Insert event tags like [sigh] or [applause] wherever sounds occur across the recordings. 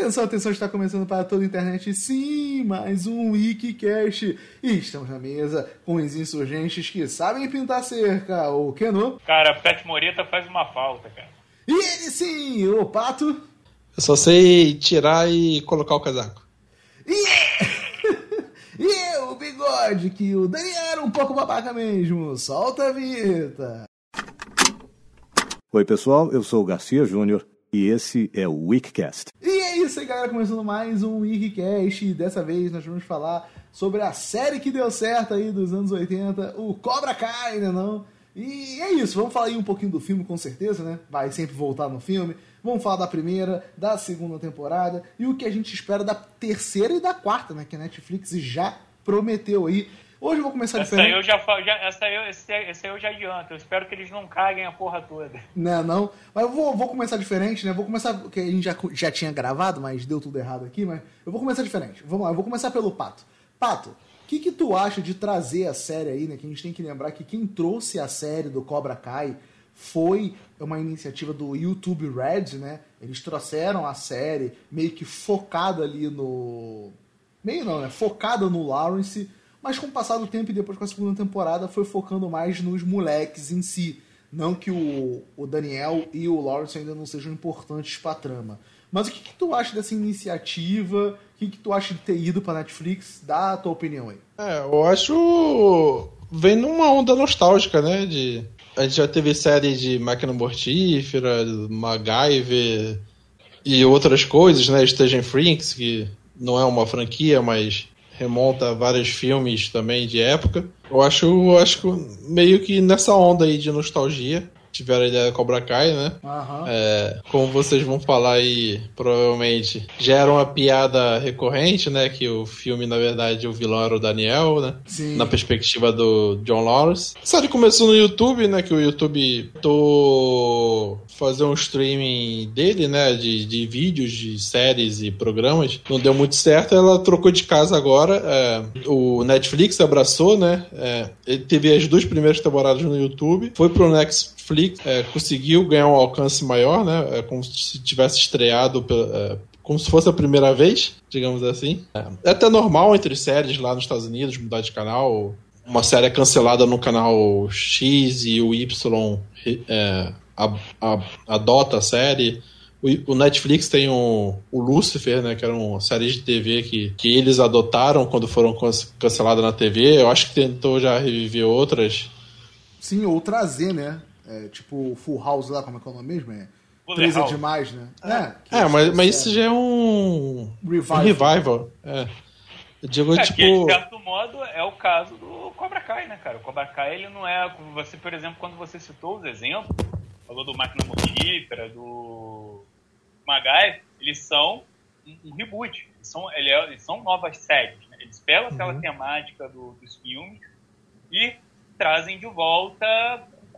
Atenção, atenção, está começando para toda a internet, sim, mais um Wikicast. E estamos na mesa com os insurgentes que sabem pintar cerca, o Keno. Cara, Pet Morita faz uma falta, cara. E ele sim, o Pato. Eu só sei tirar e colocar o casaco. E, [laughs] e eu, o Bigode, que o Daniel era um pouco babaca mesmo. Solta a vinheta. Oi, pessoal, eu sou o Garcia Júnior e esse é o Wikicast. E é isso aí, galera, começando mais um Wikicast. E dessa vez nós vamos falar sobre a série que deu certo aí dos anos 80, o Cobra Kai, né não? E é isso, vamos falar aí um pouquinho do filme com certeza, né? Vai sempre voltar no filme. Vamos falar da primeira, da segunda temporada e o que a gente espera da terceira e da quarta, né? Que a Netflix já prometeu aí. Hoje eu vou começar Essa aí diferente. eu já, já essa aí, eu- esse, esse aí eu já adianto. Eu espero que eles não caguem a porra toda. Não, não. Mas eu vou, vou começar diferente, né? Vou começar. Porque a gente já, já tinha gravado, mas deu tudo errado aqui, mas eu vou começar diferente. Vamos lá, eu vou começar pelo Pato. Pato, o que, que tu acha de trazer a série aí, né? Que a gente tem que lembrar que quem trouxe a série do Cobra Kai foi uma iniciativa do YouTube Red, né? Eles trouxeram a série meio que focada ali no. Meio não, né? Focada no Lawrence, mas com o passar do tempo e depois com a segunda temporada foi focando mais nos moleques em si. Não que o, o Daniel e o Lawrence ainda não sejam importantes pra trama. Mas o que, que tu acha dessa iniciativa? O que, que tu acha de ter ido pra Netflix? Dá a tua opinião aí. É, eu acho. Vem numa onda nostálgica, né? De... A gente já teve série de Máquina Mortífera, MacGyver e outras coisas, né? Station Freaks, que não é uma franquia, mas remonta a vários filmes também de época. Eu acho, eu acho meio que nessa onda aí de nostalgia. Tiveram a ideia da Cobra Kai, né? Aham. É, como vocês vão falar aí, provavelmente, já era uma piada recorrente, né? Que o filme, na verdade, o vilão era o Daniel, né? Sim. Na perspectiva do John Lawrence. A série começou no YouTube, né? Que o YouTube tô fazer um streaming dele, né? De, de vídeos, de séries e programas. Não deu muito certo, ela trocou de casa agora. é, o Netflix abraçou, né? é, ele teve as duas primeiras temporadas no YouTube. Foi pro Netflix, é, conseguiu ganhar um alcance maior, né? É como se tivesse estreado é, como se fosse a primeira vez, digamos assim. É, é até normal entre séries lá nos Estados Unidos mudar de canal. Uma série é cancelada no canal X e o Y é, a- a- adota a série. O, Netflix tem o, Lucifer, né? Que era uma série de TV que, que eles adotaram quando foram can- canceladas na TV. Eu acho que tentou já reviver outras. Sim, ou trazer, né? É, tipo Full House lá, como é que é o nome mesmo? É Três é demais, né? É, que É, mas, mas é isso já é um Revival. um revival. É. Eu digo, É, que de tipo. certo modo é o caso do Cobra Kai, né, cara? O Cobra Kai, ele não é. Você, por exemplo, quando você citou os exemplos, falou do Máquina Mortífera, do Magai, eles são um, um reboot. Eles são, ele é- eles são novas séries. Né? Eles pegam aquela Uhum. temática do- dos filmes e trazem de volta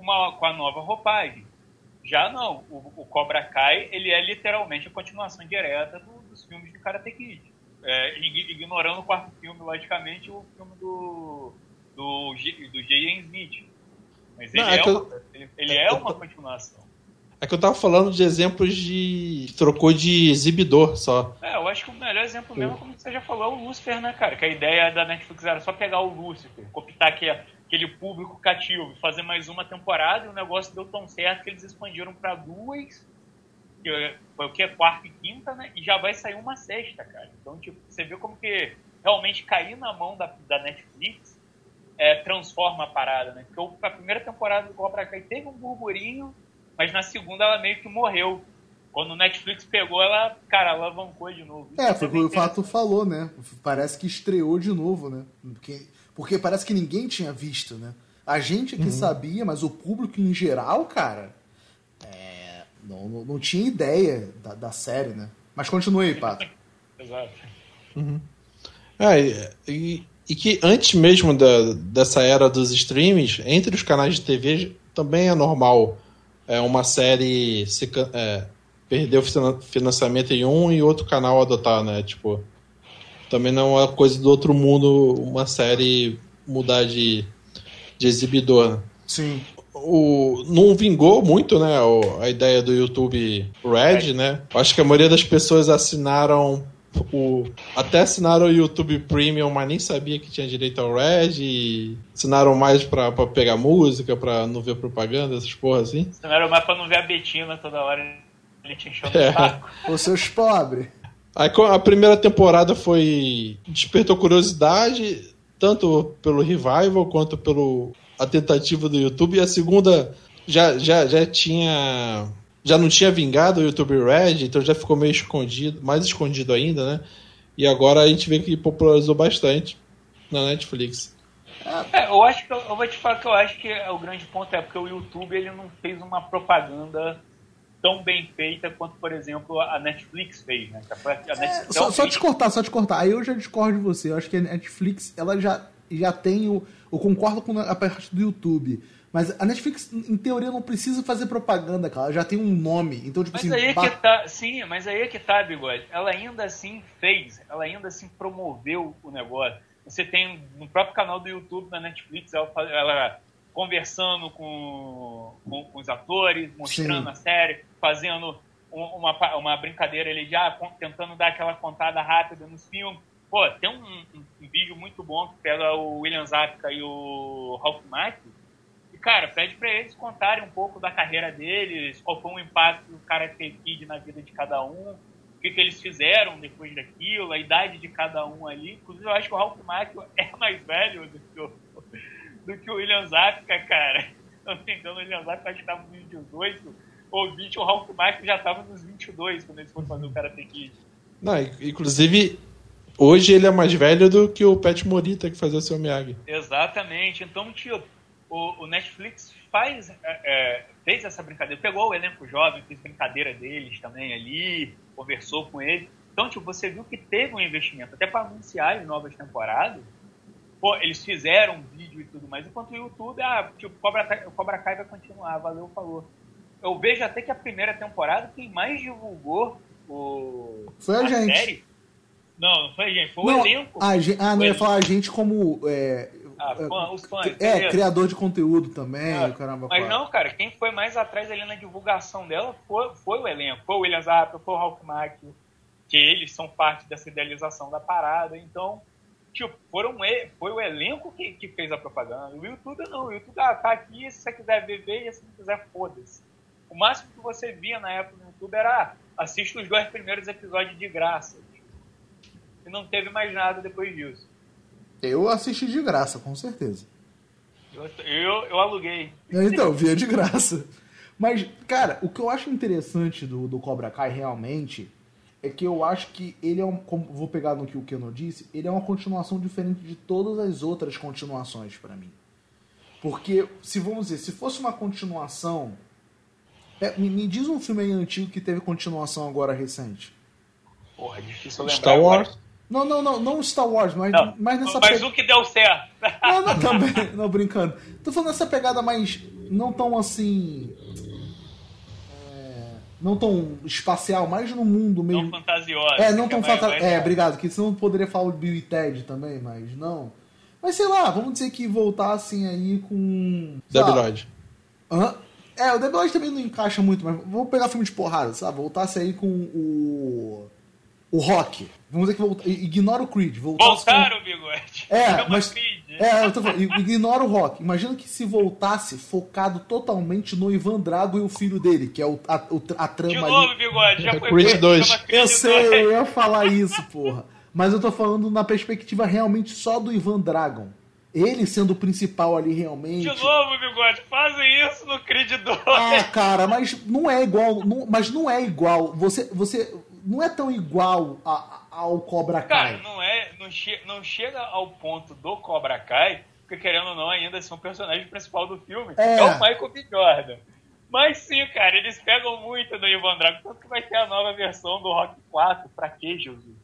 uma, com a nova roupagem. Já não, o, o Cobra Kai, ele é literalmente a continuação direta do- dos filmes de Karate Kid. É, ig- ignorando o quarto filme, logicamente, o filme do, do, do J.N. Smith. Mas ele, Não, é, é que uma, ele, ele é uma continuação. É que eu tava falando de exemplos de. que trocou de exibidor só. É, eu acho que o melhor exemplo mesmo, como você já falou, é o Lucifer, né, cara? Que a ideia da Netflix era só pegar o Lucifer, copiar aquele, aquele público cativo, fazer mais uma temporada e o negócio deu tão certo que eles expandiram pra duas, que é- foi o que? Quarta e quinta, né? E já vai sair uma sexta, cara. Então, tipo, você vê como que realmente cair na mão da, da Netflix é, transforma a parada, né? Porque a primeira temporada do Cobra Kai teve um burburinho, mas na segunda ela meio que morreu. Quando o Netflix pegou, ela, cara, alavancou de novo. É, foi o que o Fato interessante. falou, né? Parece que estreou de novo, né? Porque, porque parece que ninguém tinha visto, né? A gente aqui sabia, mas o público em geral, cara, é, não, não, não tinha ideia da, da série, né? Mas continue aí, Pato. [laughs] Exato. É, e- e, que antes mesmo da, dessa era dos streams, entre os canais de TV também é normal é, uma série se, é, perder o finan- financiamento em um e outro canal adotar, né? Tipo, também não é coisa do outro mundo uma série mudar de, de exibidor. né? Sim. o, não vingou muito, né? a ideia do YouTube Red, né? Acho que a maioria das pessoas assinaram o, até assinaram o YouTube Premium, mas nem sabia que tinha direito ao Red. E assinaram mais pra, pra pegar música, pra não ver propaganda, essas porras assim. Assinaram mais pra não ver a Betina toda hora ele te enchendo é. saco. Os seus pobres. Aí a primeira temporada foi. despertou curiosidade, tanto pelo revival quanto pelo a tentativa do YouTube. E a segunda já, já, já tinha já não tinha vingado o YouTube Red, então já ficou meio escondido, mais escondido ainda, né? E agora a gente vê que popularizou bastante na Netflix. É, eu acho que eu, eu, vou te falar que eu acho que o grande ponto é porque o YouTube ele não fez uma propaganda tão bem feita quanto, por exemplo, a Netflix fez, né? A Netflix é, só, só te cortar, só te cortar. Aí eu já discordo de você. Eu acho que a Netflix ela já, já tem o. Eu concordo com a parte do YouTube. Mas a Netflix, em teoria, não precisa fazer propaganda, cara. Ela já tem um nome. Então, tipo mas assim. Aí é que tá, sim, mas aí é que tá, Bigode. Ela ainda assim fez, ela ainda assim promoveu o negócio. Você tem no próprio canal do YouTube da Netflix, ela, ela conversando com, com, com, os atores, mostrando sim. a série, fazendo uma, uma brincadeira ali já, tentando dar aquela contada rápida nos filmes. Pô, tem um, um, um vídeo muito bom que pega o William Zapka e o Ralph Macchio, cara, pede para eles contarem um pouco da carreira deles, qual foi o impacto do Karate Kid na vida de cada um, o que, que eles fizeram depois daquilo, a idade de cada um ali. Inclusive, eu acho que o Ralph Macchio é mais velho do que o, do que o William Zapka, cara. Não me engano, o William Zapka acho que estava nos 18 ou 20, o Ralph Macchio já estava nos 22 quando eles foram fazer o Karate Kid. Não, inclusive, hoje ele é mais velho do que o Pet Morita que fazia o seu Miyagi. Exatamente. Então, tio, o, o Netflix faz, é, é, fez essa brincadeira, pegou o elenco jovem, fez brincadeira deles também ali, conversou com eles. Então, tipo, você viu que teve um investimento, até para anunciar as novas temporadas. Pô, eles fizeram um vídeo e tudo mais, enquanto o YouTube, ah, tipo, Cobra, Cobra Kai vai continuar, valeu, falou. Eu vejo até que a primeira temporada, quem mais divulgou o, foi a, a gente. série. Não, não foi a gente, foi não, o elenco. A gente, ah, não, ia falar a gente como. É, ah, fã, os fãs. É, criador de conteúdo também, ah, caramba. Mas não, cara, quem foi mais atrás ali na divulgação dela foi, foi o elenco. Foi o William Zappa, foi o Hulk Mack, que eles são parte dessa idealização da parada. Então, tipo, foram, foi o elenco que, que fez a propaganda. O YouTube não. O YouTube ah, tá aqui, se você quiser ver, veja, se não quiser, foda-se. O máximo que você via na época no YouTube era ah, assista os dois primeiros episódios de graça. E não teve mais nada depois disso. Eu assisti de graça, com certeza. Eu, eu, eu aluguei. Então, via de graça. Mas, cara, o que eu acho interessante do, do Cobra Kai realmente é que eu acho que ele é um. Como, vou pegar no que o Keno disse, ele é uma continuação diferente de todas as outras continuações para mim. Porque, se vamos dizer, se fosse uma continuação. É, me, me, diz um filme aí antigo que teve continuação agora recente. Porra, é difícil lembrar. Star Wars? Agora. Não, não, não, não Star Wars, mas, não, mas nessa Mas pe... o que deu certo. Não, não, também, [laughs] não, brincando. Tô falando nessa pegada mais. Não tão assim. É, não tão espacial, mais no mundo mesmo. Não fantasiosa. É, não tão fantasiosa. É, obrigado, que senão poderia falar o Bill e Ted também, mas não. Mas sei lá, vamos dizer que voltassem aí com. Debiloid. Uhum. É, o Debiloid também não encaixa muito, mas vamos pegar filme de porrada, sabe? Voltasse aí com o. O Rock. Vamos dizer que volta, ignora o Creed. Voltaram, com... bigode. É, mas, Creed. É, eu tô falando, ignora o Rock. Imagina que se voltasse focado totalmente no Ivan Drago e o filho dele, que é o, a, a trama De novo, ali. bigode, já foi Creed 2. Eu sei, eu ia falar isso, porra. Mas eu tô falando na perspectiva realmente só do Ivan Dragon. Ele sendo o principal ali realmente. De novo, bigode, fazem isso no Creed 2. Ah, cara, mas não é igual. Não, mas não é igual. Você, você não é tão igual a, ao Cobra Kai. Cara, não é, não, che não chega ao ponto do Cobra Kai, porque querendo ou não, ainda são o personagem principal do filme, é, é o Michael B. Jordan. Mas sim, cara, eles pegam muito do Ivan Drago, tanto que vai ter a nova versão do Rock 4. Pra quê, Jesus?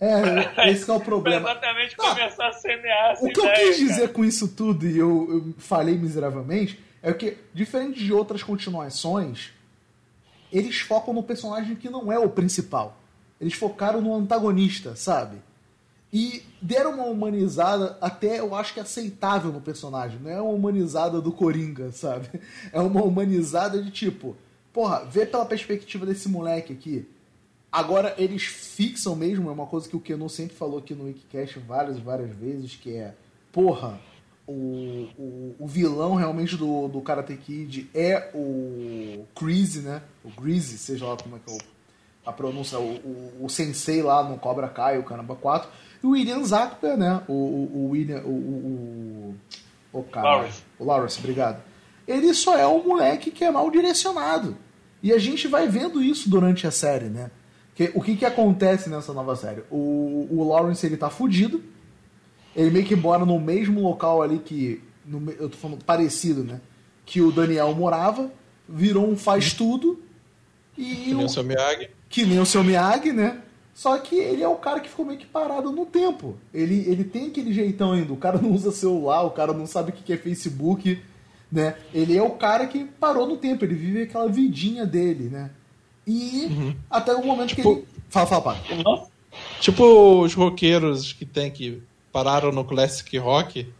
É, [laughs] esse é o problema. Pra exatamente ah, começar a semear essa O que ideia, eu quis dizer com isso tudo, e eu, eu falei miseravelmente, é que, diferente de outras continuações, eles focam no personagem que não é o principal. Eles focaram no antagonista, sabe? E deram uma humanizada até eu acho que aceitável no personagem. Não é uma humanizada do Coringa, sabe? [laughs] É uma humanizada de tipo, porra, vê pela perspectiva desse moleque aqui. Agora eles fixam mesmo, é uma coisa que o Keanu sempre falou aqui no Wikicast várias várias vezes, que é, porra, o, o, o, vilão realmente do, do Karate Kid é o Greasy, né? O Greasy, seja lá como é que é a pronúncia, o, o, o sensei lá no Cobra Kai, o Caramba 4. E o William Zapka, né? O, o, o William. O, o, o, o cara. Lawrence. O Lawrence, obrigado. Ele só é um moleque que é mal direcionado. E a gente vai vendo isso durante a série, né? Que, o que, que acontece nessa nova série? O, o Lawrence ele tá fudido ele meio que mora no mesmo local ali que. No, eu tô falando parecido, né? Que o Daniel morava, virou um faz-tudo. E que nem o seu Miyagi. Que nem o seu Miyagi, né? Só que ele é o cara que ficou meio que parado no tempo. Ele, ele tem aquele jeitão ainda. O cara não usa celular, o cara não sabe o que é Facebook, né? Ele é o cara que parou no tempo, ele vive aquela vidinha dele, né? E uhum. até o momento tipo, que ele. Fala, fala, pai. Tipo os roqueiros que tem que pararam no classic rock,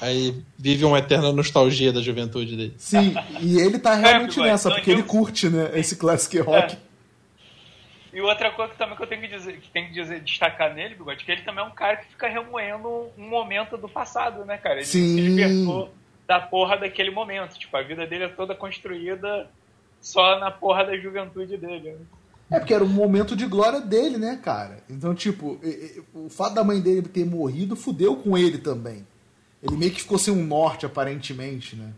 aí vive uma eterna nostalgia da juventude dele. Sim, e ele tá realmente é, nessa, porque ele curte, né, esse classic rock. É. E outra coisa que também que eu tenho que dizer, que tem que dizer, destacar nele, Bigode, que ele também é um cara que fica remoendo um momento do passado, né, cara? Ele Sim. se libertou da porra daquele momento. Tipo, a vida dele é toda construída só na porra da juventude dele. Né? É porque era um momento de glória dele, né, cara? Então, tipo, o fato da mãe dele ter morrido fudeu com ele também. Ele meio que ficou sem um norte, aparentemente, né?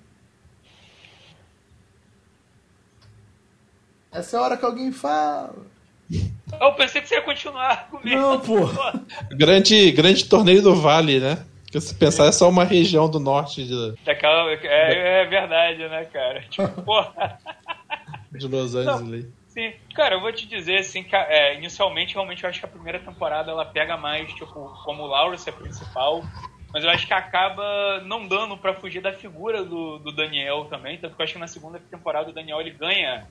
Essa é a hora que alguém fala. Eu pensei que você ia continuar comigo. Não, pô. [laughs] grande, grande torneio do Vale, né? Porque se pensar é só uma região do norte de... Daquela, é, é verdade, né, cara? Tipo, porra. De Los Angeles. Não. Sim, cara, eu vou te dizer assim que é, inicialmente realmente eu acho que a primeira temporada ela pega mais, tipo, como o Lawrence é principal, mas eu acho que acaba não dando para fugir da figura do, do Daniel também, tanto que eu acho que na segunda temporada o Daniel ele ganha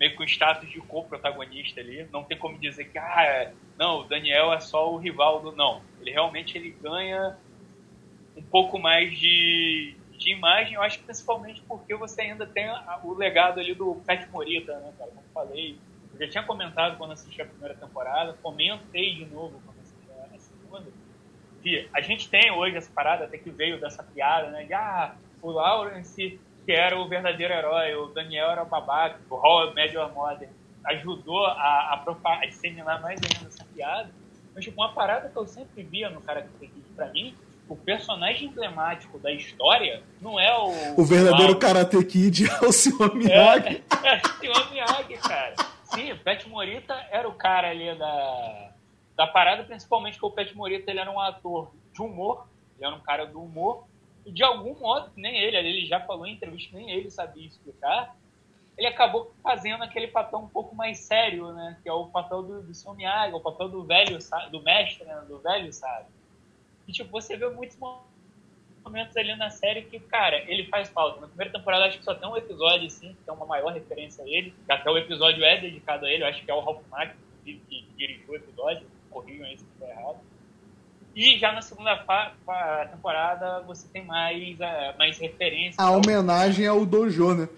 meio com status de co-protagonista ali, não tem como dizer que, ah, não, o Daniel é só o rival do. Não, ele realmente ele ganha um pouco mais de, de imagem, eu acho que principalmente porque você ainda tem o legado ali do Pat Morita, né, cara? Como falei, eu já tinha comentado quando assisti a primeira temporada, comentei de novo quando assisti a segunda, que a gente tem hoje essa parada, até que veio dessa piada, né, de ah, o Lawrence, que era o verdadeiro herói, o Daniel era o babaca, o Hall Major Modern, ajudou a, a, a disseminar mais ainda essa piada, mas tipo, uma parada que eu sempre via no Karate Kid pra mim o personagem emblemático da história não é o. O verdadeiro Karate Kid é o Sr. Miyagi. É, [laughs] é o Sr. Miyagi, cara. Sim, o Pet Morita era o cara ali da, da parada, principalmente porque o Pet Morita ele era um ator de humor, ele era um cara do humor, e de algum modo, nem ele, ele já falou em entrevista, nem ele sabia explicar, ele acabou fazendo aquele papel um pouco mais sério, né? Que é o papel do, do Sr. Miyagi, o papel do velho, do mestre, né? do velho, sabe? E, tipo, você vê muitos momentos ali na série que, cara, ele faz falta. Na primeira temporada, acho que só tem um episódio, assim, que tem uma maior referência a ele. Até o episódio é dedicado a ele. Eu acho que é o Ralph Mack que, que dirigiu o episódio. Corrijam aí se estiver errado. E já na segunda temporada, você tem mais, uh, mais referências. A homenagem ao Dojo, né?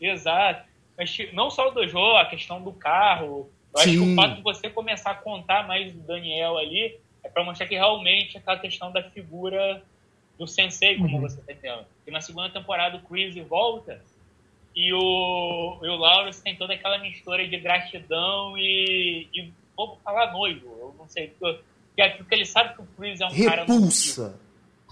Exato. Mas não só o Dojo, a questão do carro. Eu Sim. acho que o fato de você começar a contar mais do Daniel ali é para mostrar que realmente aquela questão da figura do sensei, como uhum. você está entendendo. E na segunda temporada o Chris volta e o, e o Lawrence tem toda aquela mistura de gratidão e, e vou falar noivo, eu não sei, porque, porque ele sabe que o Chris é um repulsa. cara... Repulsa!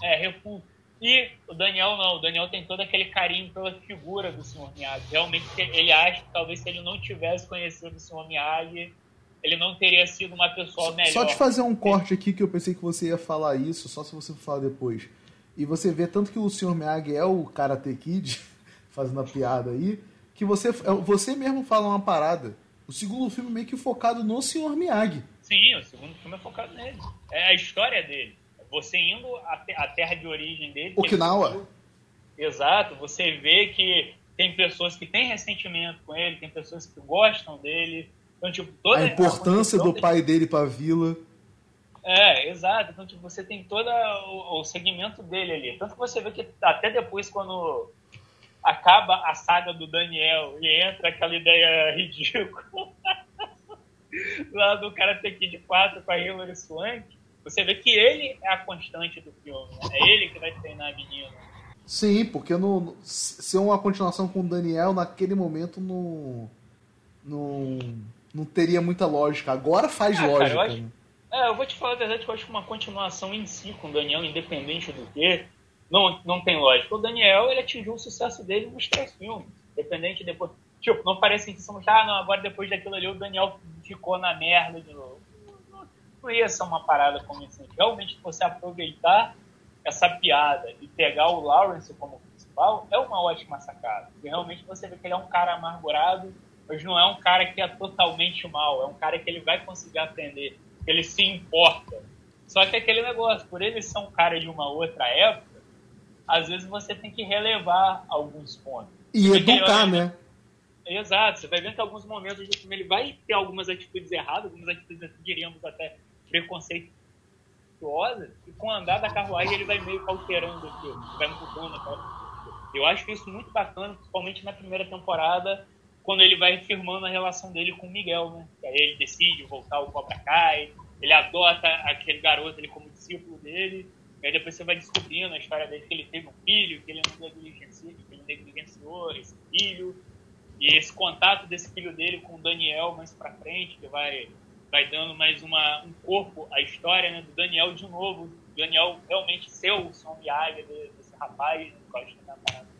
É, repulsa. E o Daniel não, o Daniel tem todo aquele carinho pela figura do Sr. Miyagi. Realmente ele acha que talvez se ele não tivesse conhecido o Sr. Miyagi, ele não teria sido uma pessoa melhor. Só te fazer um corte aqui que eu pensei que você ia falar isso, só se você falar depois. E você vê tanto que o Sr. Miyagi é o Karate Kid, [laughs] fazendo a piada aí, que você, é, você mesmo fala uma parada. O segundo filme meio que focado no Sr. Miyagi. Sim, o segundo filme é focado nele. É a história dele. Você indo à terra de origem dele. Okinawa. Exato. Você vê que tem pessoas que têm ressentimento com ele, tem pessoas que gostam dele, então, tipo, a importância a do pai dele pra vila. É, exato. Então, tipo, você tem todo o, o segmento dele ali. Tanto que você vê que até depois, quando acaba a saga do Daniel e entra aquela ideia [laughs] ridícula lá do cara ter que ir de quatro com a Hilary Swank, você vê que ele é a constante do filme. Né? É ele que vai treinar a menina. Sim, porque no, se é uma continuação com o Daniel, naquele momento não, não, não teria muita lógica. Agora faz ah, lógica. Cara, eu acho? É, eu vou te falar a verdade que eu acho que uma continuação em si com o Daniel, independente do que, não, não tem lógica. O Daniel, ele atingiu o sucesso dele nos três filmes. Independente depois. Tipo, não parece que somos, ah, não, agora depois daquilo ali o Daniel ficou na merda de novo. Não, não ia ser uma parada como isso. Realmente, você aproveitar essa piada e pegar o Lawrence como principal é uma ótima sacada. Porque realmente você vê que ele é um cara amargurado, mas não é um cara que é totalmente mal. É um cara que ele vai conseguir aprender ele se importa. Só que aquele negócio, por ele ser um cara de uma outra época, às vezes você tem que relevar alguns pontos. E educar, né? Exato, você vai ver que alguns momentos do filme ele vai ter algumas atitudes erradas, algumas atitudes, diríamos, até preconceituosas, e com o andar da carruagem ele vai meio alterando aquilo, vai mudando aquela eu acho isso muito bacana, principalmente na primeira temporada, quando ele vai firmando a relação dele com o Miguel, né? Aí ele decide voltar ao Cobra Kai, ele adota aquele garoto ele como discípulo dele, aí depois você vai descobrindo a história dele, que ele teve um filho, que ele não negligenciou, que ele negligenciou esse filho, e esse contato desse filho dele com o Daniel mais pra frente, que vai, vai dando mais uma, um corpo à história né, do Daniel de novo, Daniel realmente ser o São Miyagi desse rapaz, que acho que tá parado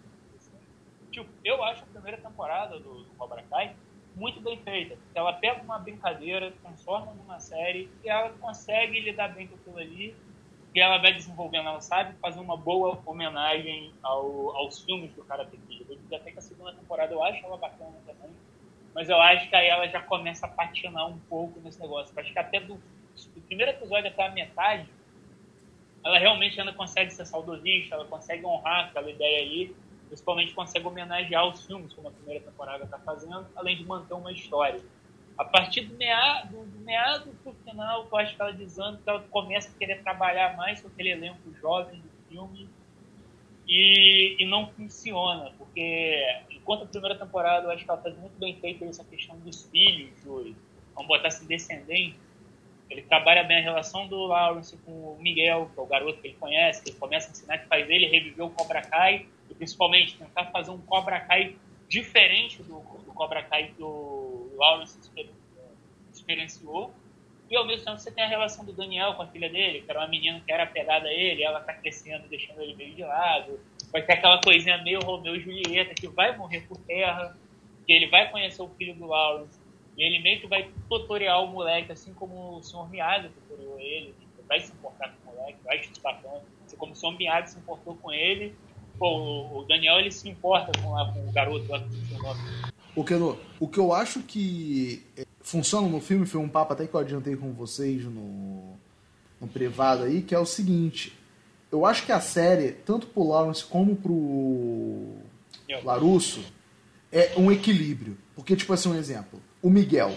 Tipo, eu acho a primeira temporada do, do Cobra Kai muito bem feita. Ela pega uma brincadeira, transforma numa série e ela consegue lidar bem com aquilo ali. E ela vai desenvolvendo, ela sabe fazer uma boa homenagem ao, aos filmes do Karate Kid. Eu dizer até que a segunda temporada eu acho ela bacana também. Mas eu acho que aí ela já começa a patinar um pouco nesse negócio. Eu acho que até do, do primeiro episódio até a metade, ela realmente ainda consegue ser saudosista, ela consegue honrar aquela ideia aí principalmente consegue homenagear os filmes, como a primeira temporada está fazendo, além de manter uma história. A partir do meado, do meado pro final, eu acho que ela desanda, que ela começa a querer trabalhar mais com aquele elenco jovem do filme e, e não funciona, porque enquanto a primeira temporada eu acho que ela faz muito bem feita essa questão dos filhos, vamos botar assim, descendentes, ele trabalha bem a relação do Lawrence com o Miguel, que é o garoto que ele conhece, que ele começa a ensinar que faz ele reviver o Cobra Kai, principalmente tentar fazer um Cobra Kai diferente do, do Cobra Kai que o Lawrence experienciou. E ao mesmo tempo você tem a relação do Daniel com a filha dele, que era uma menina que era pegada a ele, ela tá crescendo, deixando ele meio de lado. Vai ter aquela coisinha meio Romeu e Julieta, que vai morrer por terra, que ele vai conhecer o filho do Lawrence, e ele meio que vai tutorial o moleque, assim como o Sr. Miyagi tutoriou ele, vai se importar com o moleque, vai estudar tanto, assim como o Sr. Miyagi se importou com ele, pô, o Daniel ele se importa com, com o garoto lá. O que, eu, o que eu acho que é, funciona no filme, foi um papo até que eu adiantei com vocês no, no privado aí, que é o seguinte. Eu acho que a série, tanto pro Lawrence como pro Larusso, é um equilíbrio. Porque, tipo assim, um exemplo. O Miguel.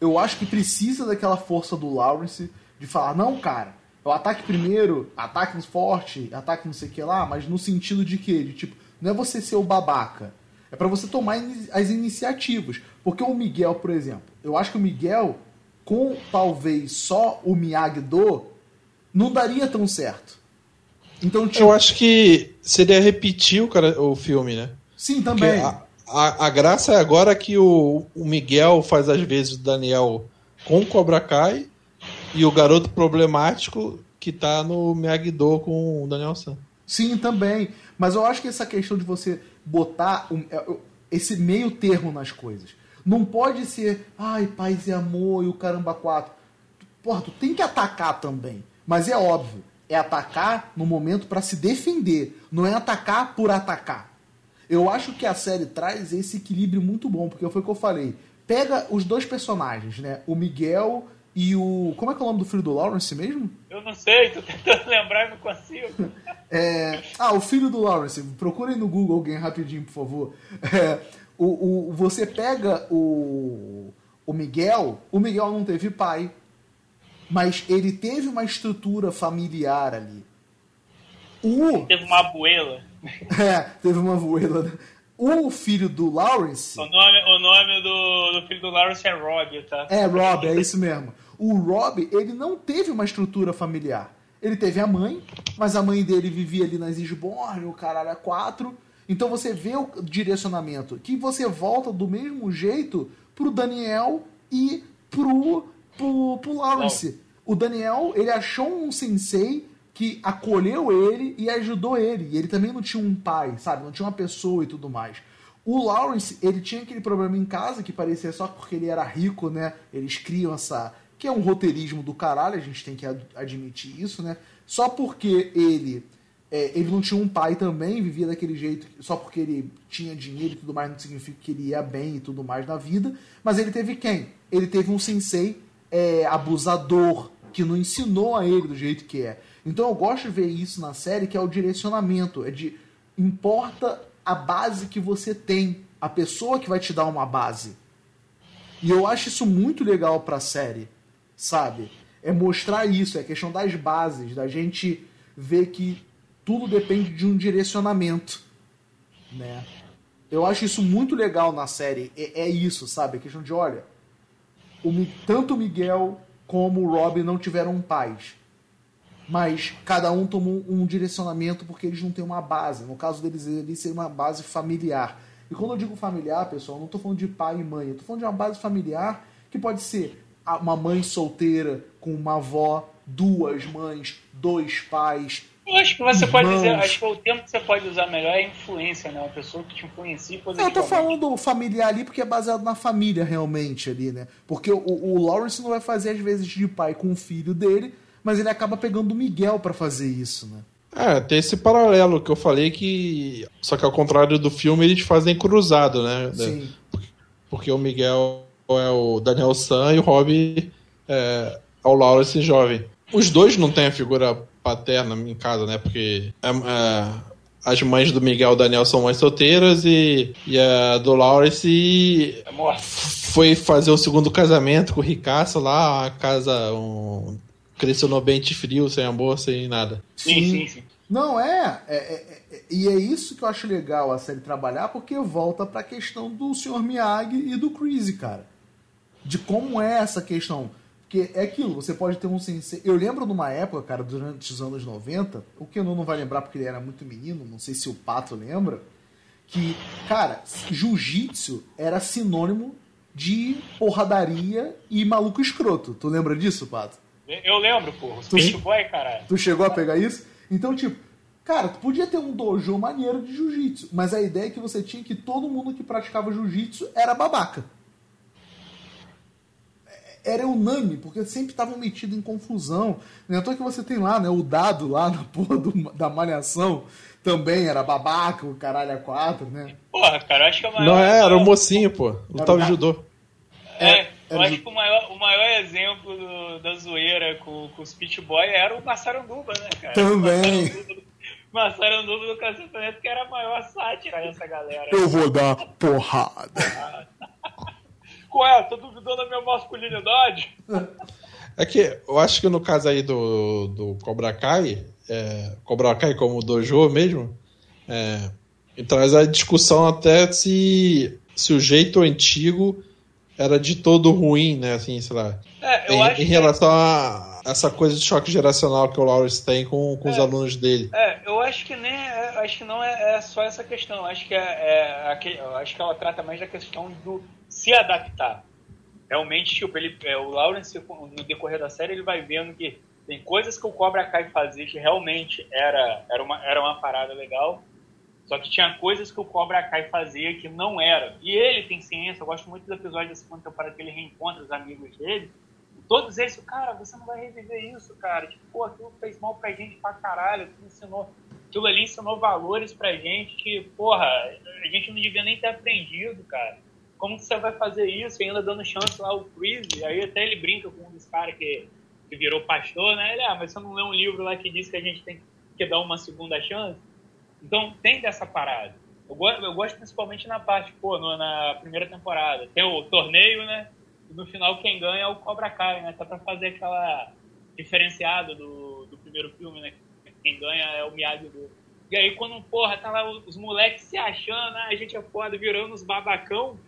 Eu acho que precisa daquela força do Lawrence de falar, não, cara, o ataque primeiro, ataque forte, ataque não sei o que lá, mas no sentido de que? De tipo, não é você ser o babaca. É para você tomar as iniciativas. Porque o Miguel, por exemplo, eu acho que o Miguel, com talvez só o Miyagi-Do, não daria tão certo. Então, tipo... Eu acho que seria repetir o, cara, o filme, né? Sim, também. A, a, a, graça é agora que o, o Miguel faz às vezes o Daniel com Cobra Kai e o garoto problemático que tá no Miyagi-Do com o Daniel San. Sim, também. Mas eu acho que essa questão de você botar um, é, esse meio termo nas coisas. Não pode ser, ai, paz e amor e o caramba quatro. Porra, tu tem que atacar também. Mas é óbvio, é atacar no momento para se defender, não é atacar por atacar. Eu acho que a série traz esse equilíbrio muito bom, porque foi o que eu falei. Pega os dois personagens, né? O Miguel e o. Como é que é o nome do filho do Lawrence mesmo? Eu não sei, [laughs] tô tentando lembrar e não consigo. [laughs] é... Ah, o filho do Lawrence. Procurem no Google alguém rapidinho, por favor. É... O, o, você pega o, o Miguel, o Miguel não teve pai. mas ele teve uma estrutura familiar ali. O... Teve uma abuela. É, teve uma abuela. O filho do Lawrence. O nome, o nome do, do filho do Lawrence é Rob, tá? É, Rob, é isso mesmo. O Rob, ele não teve uma estrutura familiar. Ele teve a mãe, mas a mãe dele vivia ali nas Isborne, o caralho é quatro. Então você vê o direcionamento. Que você volta do mesmo jeito pro Daniel e pro, pro, pro Lawrence. O Daniel, ele achou um sensei que acolheu ele e ajudou ele. E ele também não tinha um pai, sabe? Não tinha uma pessoa e tudo mais. O Lawrence, ele tinha aquele problema em casa que parecia só porque ele era rico, né? Eles criam essa. que é um roteirismo do caralho, a gente tem que admitir isso, né? Só porque ele. É, ele não tinha um pai também, vivia daquele jeito, só porque ele tinha dinheiro e tudo mais, não significa que ele ia bem e tudo mais na vida. Mas ele teve quem? Ele teve um sensei é, abusador, que não ensinou a ele do jeito que é. Então eu gosto de ver isso na série, que é o direcionamento. É de importa a base que você tem, a pessoa que vai te dar uma base. E eu acho isso muito legal pra série, sabe? É mostrar isso, é a questão das bases, da gente ver que tudo depende de um direcionamento, né? Eu acho isso muito legal na série. É, é isso, sabe? A questão de, olha, o, tanto o Miguel como o Rob não tiveram pais mas cada um tomou um direcionamento porque eles não têm uma base. No caso deles, eles ser uma base familiar. E quando eu digo familiar, pessoal, eu não estou falando de pai e mãe, eu estou falando de uma base familiar que pode ser uma mãe solteira com uma avó, duas mães, dois pais. Eu acho que você irmãos. pode dizer, acho que o termo que você pode usar melhor é influência, né? Uma pessoa que te influencia positivamente. Eu tô falando familiar ali porque é baseado na família realmente ali, né? Porque o, o Lawrence não vai fazer às vezes de pai com o filho dele, mas ele acaba pegando o Miguel para fazer isso, né? É, tem esse paralelo que eu falei que. Só que ao contrário do filme, eles fazem cruzado, né? Sim. Porque o Miguel é o Daniel San e o Rob é, é o Lawrence jovem. Os dois não têm a figura paterna em casa, né? Porque é, é, as mães do Miguel e Daniel são mães solteiras e, e a do Lawrence é foi fazer o segundo casamento com o Ricasso lá, a casa, um cresceu no ambiente frio, sem amor, sem nada. Sim, sim, sim. Não, é, é, é, é, E é isso que eu acho legal a série trabalhar, porque volta pra questão do Sr. Miyagi e do Crazy, cara. De como é essa questão. Porque é aquilo, você pode ter um sensei. Eu lembro numa época, cara, durante os anos 90, o que eu não vai lembrar porque ele era muito menino, não sei se o Pato lembra, que, cara, jiu-jitsu era sinônimo de porradaria e maluco escroto. Tu lembra disso, Pato? Eu lembro, porra. Os Peixe Boy, caralho. Tu chegou a pegar isso? Então, tipo, cara, tu podia ter um dojo maneiro de jiu-jitsu, mas a ideia é que você tinha que todo mundo que praticava jiu-jitsu era babaca. Era unânime, porque sempre estavam metidos em confusão. Não é que você tem lá, né? O dado lá na porra do, da malhação também era babaca, o caralho a quatro, né? Porra, cara, acho que é maior. Não, é, era o mocinho, pô. Lutava judô. É, é eu acho que o maior, o maior exemplo do, da zoeira com, com os Pit Boy era o Massaranduba, né, cara? Também. Massaranduba do Cacetaneto, que era a maior sátira dessa galera. Eu vou dar porrada. [laughs] Qual é? Tô duvidando da minha masculinidade? É que eu acho que no caso aí do, do Cobra Kai, é, Cobra Kai como dojo mesmo, é, traz a discussão até se, se o jeito antigo era de todo ruim, né? Assim, sei lá. É, em, em, relação que... a essa coisa de choque geracional que o Lawrence tem com, com é, os alunos dele. É, eu acho que nem é, acho que não é, é, só essa questão. Acho que é, é acho que ela trata mais da questão do se adaptar. Realmente, tipo, ele, é, o Lawrence no decorrer da série ele vai vendo que tem coisas que o Cobra Kai fazia que realmente era era uma era uma parada legal só que tinha coisas que o Cobra Kai fazia que não era. E ele tem ciência, eu gosto muito do episódio da segunda temporada que ele reencontra os amigos dele. todos eles, cara, você não vai reviver isso, cara. Tipo, pô, aquilo fez mal pra gente pra caralho, aquilo ensinou. Aquilo ali ensinou valores pra gente que, porra, a gente não devia nem ter aprendido, cara. Como que você vai fazer isso? E ainda dando chance lá ao Chris, aí até ele brinca com um dos caras que, que virou pastor, né? Ele, ah, mas você não lê um livro lá que diz que a gente tem que dar uma segunda chance? Então tem dessa parada. Eu gosto, eu gosto principalmente na parte, pô, no, na primeira temporada. Tem o torneio, né? no final quem ganha é o Cobra Kai, né? Até pra fazer aquela diferenciada do, do primeiro filme, né? Quem ganha é o Miyagi-Do. E aí quando, porra, tá lá os moleques se achando, ah, a gente é foda, virando os babacão,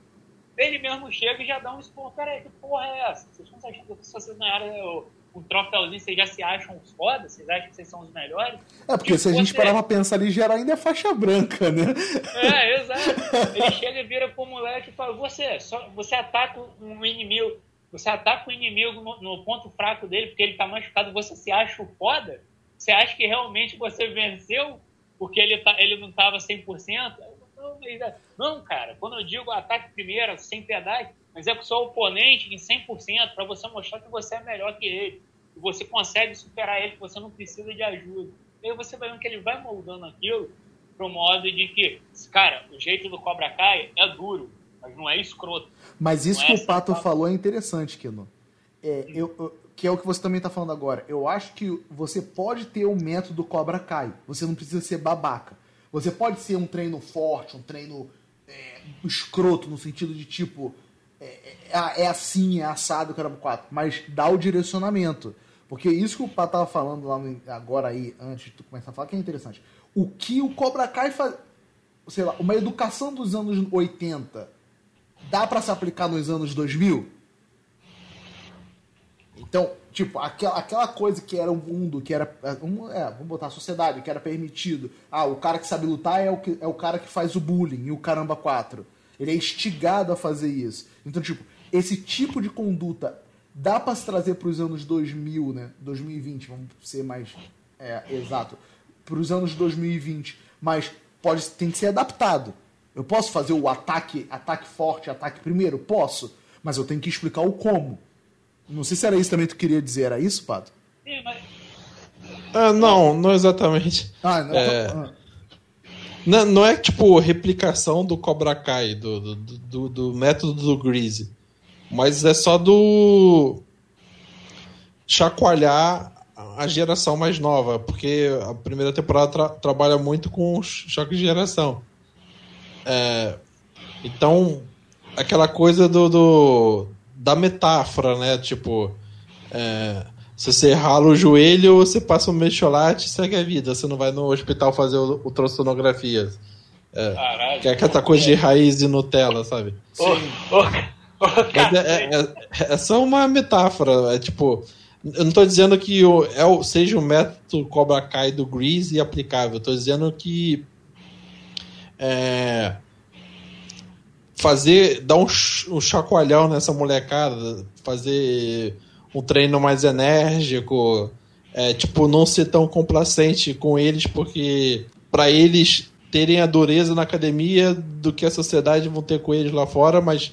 ele mesmo chega e já dá um esporro. Peraí, que porra é essa? Vocês estão achando que se vocês ganharam um troféuzinho, vocês já se acham os fodas? Vocês acham que vocês são os melhores? É, porque tipo, se a gente você... parar pra pensar ali, geral ainda é faixa branca, né? É, [laughs] exato. Ele chega e vira pro moleque e fala, você, só, você ataca um inimigo, você ataca o inimigo no, no, ponto fraco dele porque ele tá machucado, você se acha o foda? Você acha que realmente você venceu porque ele, tá, ele não tava 100%? Não, não, cara, quando eu digo ataque primeiro, sem piedade, mas é com o seu oponente em 100% para você mostrar que você é melhor que ele, que você consegue superar ele, que você não precisa de ajuda. E aí você vai vendo que ele vai moldando aquilo pro modo de que, cara, o jeito do Cobra Kai é duro, mas não é escroto. Mas isso que é o Pato falou é interessante, Kino. É, eu, eu, que é o que você também está falando agora. Eu acho que você pode ter o método Cobra Kai. Você não precisa ser babaca. Você pode ser um treino forte, um treino é, escroto, no sentido de tipo, é, é, é assim, é assado, caramba, quatro, mas dá o direcionamento. Porque isso que o Pá tava falando lá no, agora aí, antes de tu começar a falar, que é interessante. O que o Cobra Kai faz. Sei lá, uma educação dos anos 80 dá para se aplicar nos anos 2000? Então, tipo, aquela, aquela coisa que era um mundo, que era. Um, é, vamos botar a sociedade, que era permitido. Ah, o cara que sabe lutar é o, que, é o cara que faz o bullying e o caramba 4. Ele é instigado a fazer isso. Então, tipo, esse tipo de conduta dá para se trazer para os anos 2000, né? 2020, vamos ser mais é, exato. Para os anos 2020. Mas pode, tem que ser adaptado. Eu posso fazer o ataque, ataque forte, ataque primeiro? Posso. Mas eu tenho que explicar o como. Não sei se era isso também que tu queria dizer, era isso, Pato? Sim, mas... Ah, não, não exatamente. Ah, não. É... Ah. Não, não, é tipo replicação do Cobra Kai, do, do, do, do, método do Greasy. Mas é só do. chacoalhar a geração mais nova. Porque a primeira temporada tra trabalha muito com choque de geração. É, então, aquela coisa do, do da metáfora, né? Tipo, é, se você rala o joelho, você passa um mecholate e segue a vida. Você não vai no hospital fazer o, ultrassonografia. É, Caralho, que é aquela coisa de raiz de Nutella, sabe? Sim. Oh, oh, oh, é, é, é, só uma metáfora. É tipo. Eu não estou dizendo que o, é o, seja o método Cobra Kai do Grease aplicável. Estou dizendo que é, fazer, dar um, um chacoalhão nessa molecada, fazer um treino mais enérgico, é, tipo, não ser tão complacente com eles, porque para eles terem a dureza na academia do que a sociedade vão ter com eles lá fora, mas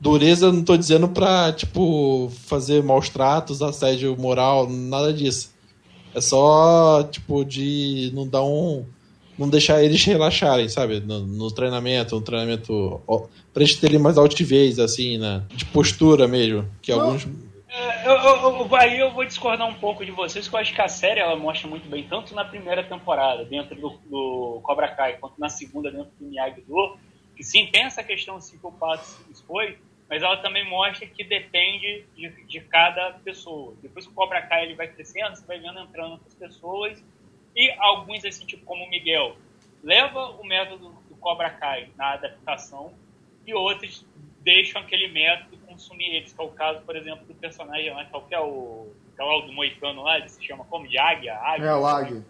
dureza não estou dizendo para tipo, fazer maus tratos, assédio moral, nada disso. É só, tipo, de não dar um não deixar eles relaxarem, sabe? No, no treinamento, um treinamento. Ó, pra eles terem mais altivez, assim, né? De postura mesmo. Que não, alguns. É, eu, eu, aí eu vou discordar um pouco de vocês, porque eu acho que a série ela mostra muito bem, tanto na primeira temporada, dentro do, do Cobra Kai, quanto na segunda, dentro do Miyagi-Do, que sim, tem essa questão assim, que o Pato expôs, mas ela também mostra que depende de, de cada pessoa. Depois que o Cobra Kai ele vai crescendo, você vai vendo entrando outras pessoas e alguns, assim, tipo como o Miguel, leva o método do Cobra Kai na adaptação e outros deixam aquele método consumir eles, que é o caso, por exemplo, do personagem lá, que é o, que é o do Moicano lá, ele se chama como? De Águia? Águia é, o Águia.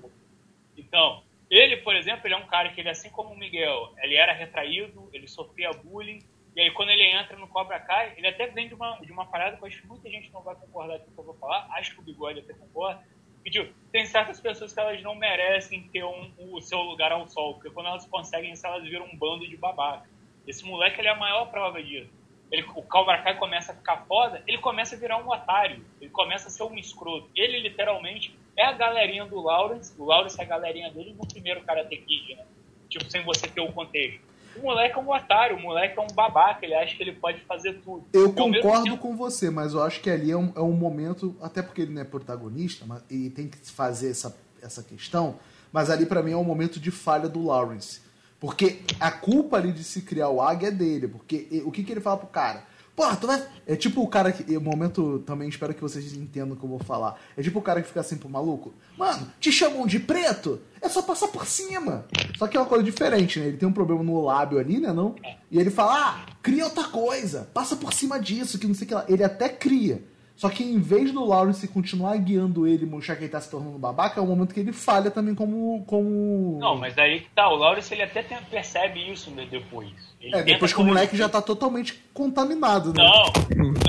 Então, ele, por exemplo, ele é um cara que ele, assim como o Miguel, ele era retraído, ele sofria bullying, e aí quando ele entra no Cobra Kai, ele até vem de uma, de uma parada que eu acho que muita gente não vai concordar com o que eu vou falar, acho que o Bigode até concorda, e, tem certas pessoas que elas não merecem ter um, o seu lugar ao sol, porque quando elas conseguem isso, elas viram um bando de babaca. Esse moleque ele é a maior prova disso. Ele, o Cobra começa a ficar foda, ele começa a virar um otário, ele começa a ser um escroto. Ele, literalmente, é a galerinha do Lawrence, o Lawrence é a galerinha dele no primeiro Karate Kid, né? Tipo, sem você ter o contexto. O moleque é um otário, o moleque é um babaca, ele acha que ele pode fazer tudo. Eu concordo tempo... com você, mas eu acho que ali é um, é um momento, até porque ele não é protagonista, mas, e tem que fazer essa, essa questão, mas ali para mim é um momento de falha do Lawrence. Porque a culpa ali de se criar o Águia é dele, porque o que, que ele fala pro cara? Porra, tu vai. É tipo o cara que. O momento também espero que vocês entendam o que eu vou falar. É tipo o cara que fica assim pro maluco. Mano, te chamam de preto? É só passar por cima. Só que é uma coisa diferente, né? Ele tem um problema no lábio ali, né? Não? E ele fala, ah, cria outra coisa. Passa por cima disso, que não sei o que lá. Ele até cria. Só que em vez do Lawrence continuar guiando ele e mostrar que ele tá se tornando babaca, é o momento que ele falha também como. como... Não, mas aí que tá, o Lawrence ele até percebe isso né, depois. Ele é, depois que o moleque já tá totalmente contaminado, né? Não,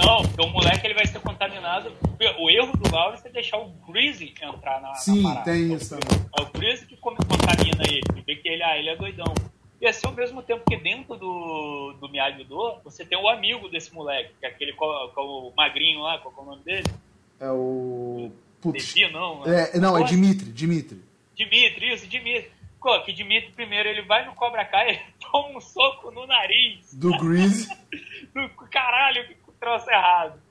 não, porque o moleque ele vai ser contaminado. O erro do Lawrence é deixar o Greasy entrar na. Sim, na tem isso também. É o Greasy que contamina ele, vê que ele, ah, ele é doidão. E assim, ao mesmo tempo que dentro do, do Miyagi-Do, você tem o amigo desse moleque, que é aquele com, o magrinho lá, qual é o nome dele? É o... Putz. Não? Né? É, não, é Dimitri, Dimitri. Dimitri, isso, Dimitri. Pô, que Dimitri primeiro ele vai no Cobra Kai e [laughs] toma um soco no nariz. Do Grease. [laughs] do caralho, que troço errado.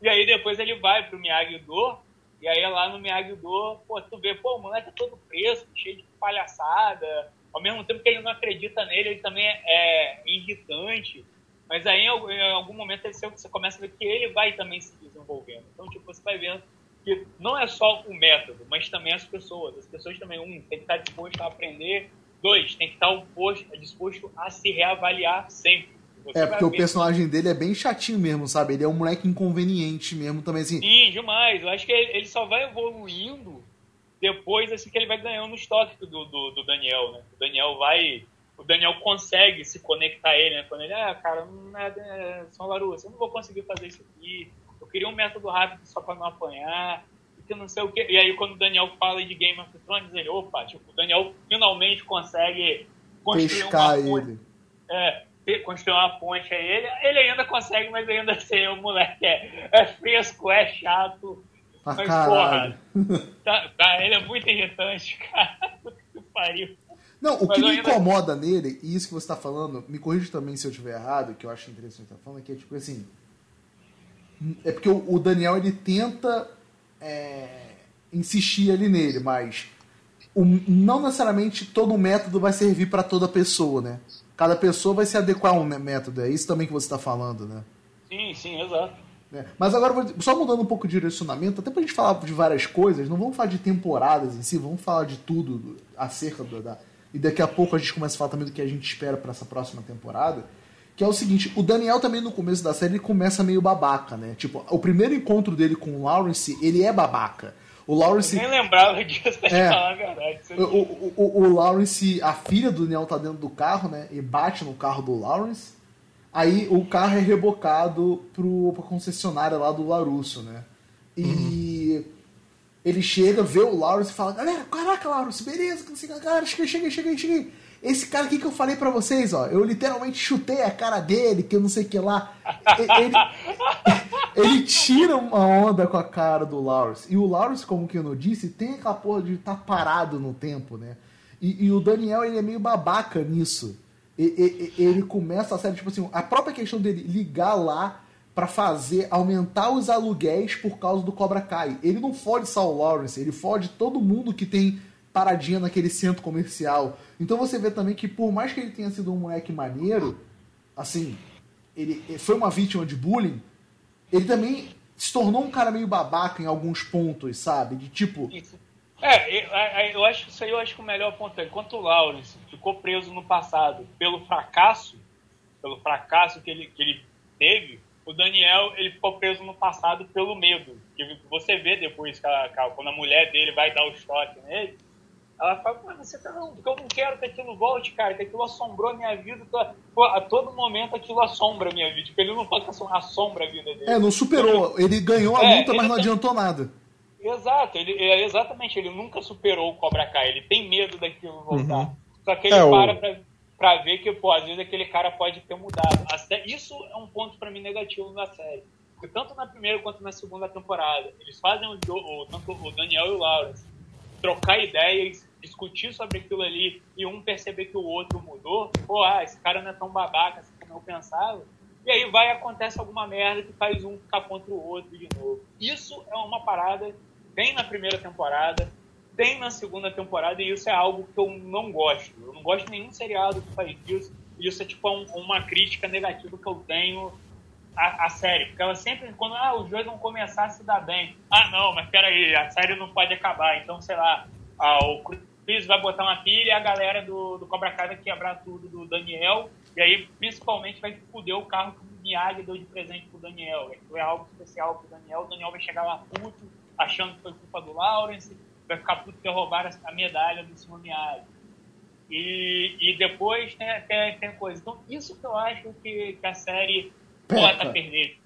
E aí depois ele vai pro Miyagi-Do, e aí lá no Miyagi-Do, pô, tu vê, pô, o moleque é todo preso, cheio de palhaçada, ao mesmo tempo que ele não acredita nele, ele também é irritante. Mas aí, em algum momento, você começa a ver que ele vai também se desenvolvendo. Então, tipo, você vai vendo que não é só o método, mas também as pessoas. As pessoas também, um, tem que estar disposto a aprender. Dois, tem que estar disposto a se reavaliar sempre. Você é, porque o personagem dele é bem chatinho mesmo, sabe? Ele é um moleque inconveniente mesmo também, assim. Sim, demais. Eu acho que ele só vai evoluindo depois assim que ele vai ganhando o estoque do, do, do, Daniel, né? O Daniel vai. O Daniel consegue se conectar a ele, né? Quando ele, ah, cara, não é, São Larusso, eu não vou conseguir fazer isso aqui. Eu queria um método rápido só para não apanhar. Que não sei o quê. E aí, quando o Daniel fala de Game of Thrones, ele, opa, tipo, o Daniel finalmente consegue construir Pescar uma ponte. Ele. É, construir uma ponte a ele. Ele ainda consegue, mas ainda ser [laughs] o moleque é, é fresco, é chato Pra Mas, caralho. porra, tá, tá, ele é muito irritante, [laughs] cara. Que pariu. Não, o Mas que me ainda... incomoda nele, e isso que você tá falando, me corrija também se eu estiver errado, que eu acho interessante estar tá falando, é que é tipo assim. É porque o, Daniel ele tenta é, insistir ali nele, mas o, não necessariamente todo método vai servir para toda pessoa, né? Cada pessoa vai se adequar a um método. É isso também que você está falando, né? Sim, sim, exato. Né? Mas agora, só mudando um pouco de direcionamento, até pra gente falar de várias coisas, não vamos falar de temporadas em si, vamos falar de tudo acerca do, da. E daqui a pouco a gente começa a falar também do que a gente espera para essa próxima temporada. Que é o seguinte, o Daniel também no começo da série ele começa meio babaca, né? Tipo, o primeiro encontro dele com o Lawrence, ele é babaca. O Lawrence. Eu nem lembrava disso, pra é, falar a verdade. O, o, o, o Lawrence, a filha do Daniel tá dentro do carro, né? E bate no carro do Lawrence. Aí o carro é rebocado pro, pra concessionária lá do Larusso, né? E uhum. ele chega, vê o Lawrence e fala: Galera, caraca, Lawrence, beleza, galera, cheguei, cheguei, cheguei, cheguei. Esse cara aqui que eu falei para vocês, ó, eu literalmente chutei a cara dele, que eu não sei o que lá. Ele, [laughs] ele tira uma onda com a cara do Lawrence. E o Lawrence, como que eu não disse, tem aquela porra de estar tá parado no tempo, né? E, e o Daniel, ele é meio babaca nisso ele começa a série, tipo assim, a própria questão dele ligar lá para fazer aumentar os aluguéis por causa do Cobra Kai. Ele não fode o Lawrence, ele fode todo mundo que tem paradinha naquele centro comercial. Então você vê também que por mais que ele tenha sido um moleque maneiro, assim, ele foi uma vítima de bullying, ele também se tornou um cara meio babaca em alguns pontos, sabe? De tipo, Isso. É, eu acho que isso aí eu acho que o melhor ponto é enquanto o Lawrence ficou preso no passado pelo fracasso, pelo fracasso que ele, que ele teve, o Daniel ele ficou preso no passado pelo medo. Que você vê depois que a, quando a mulher dele vai dar o choque nele, ela fala, mas você tá não, porque eu não quero que aquilo volte, cara, que aquilo assombrou a minha vida. Pô, a todo momento aquilo assombra a minha vida. Tipo, ele não fala que assombra a vida dele. É, não superou. Ele ganhou a é, luta, mas não adiantou nada. Exato, ele, é, exatamente, ele nunca superou o Cobra Kai, ele tem medo daquilo voltar. Uhum. Só que ele é, para o... pra, pra ver que, pô, às vezes aquele cara pode ter mudado. Isso é um ponto para mim negativo na série. Porque tanto na primeira quanto na segunda temporada, eles fazem o, o, tanto o Daniel e o Lawrence trocar ideias, discutir sobre aquilo ali e um perceber que o outro mudou. Pô, ah, esse cara não é tão babaca assim como eu pensava. E aí vai acontece alguma merda que faz um ficar contra o outro de novo. Isso é uma parada tem na primeira temporada, tem na segunda temporada, e isso é algo que eu não gosto. Eu não gosto de nenhum seriado que faz isso. Isso é tipo um, uma crítica negativa que eu tenho a, a, série. Porque ela sempre, quando ah, os dois vão começar a se dar bem. Ah, não, mas peraí, a série não pode acabar. Então, sei lá, ah, o Chris vai botar uma pilha e a galera do, do Cobra Kai vai quebrar tudo do Daniel. E aí, principalmente, vai foder o carro que o Miyagi deu de presente pro Daniel. Foi algo especial pro Daniel. O Daniel vai chegar lá puto, achando que foi culpa do Lawrence. Vai ficar puto que roubaram a medalha do. Miyagi. E, e depois tem, tem, tem coisa. Então, isso que eu acho que, que a série bota a perder.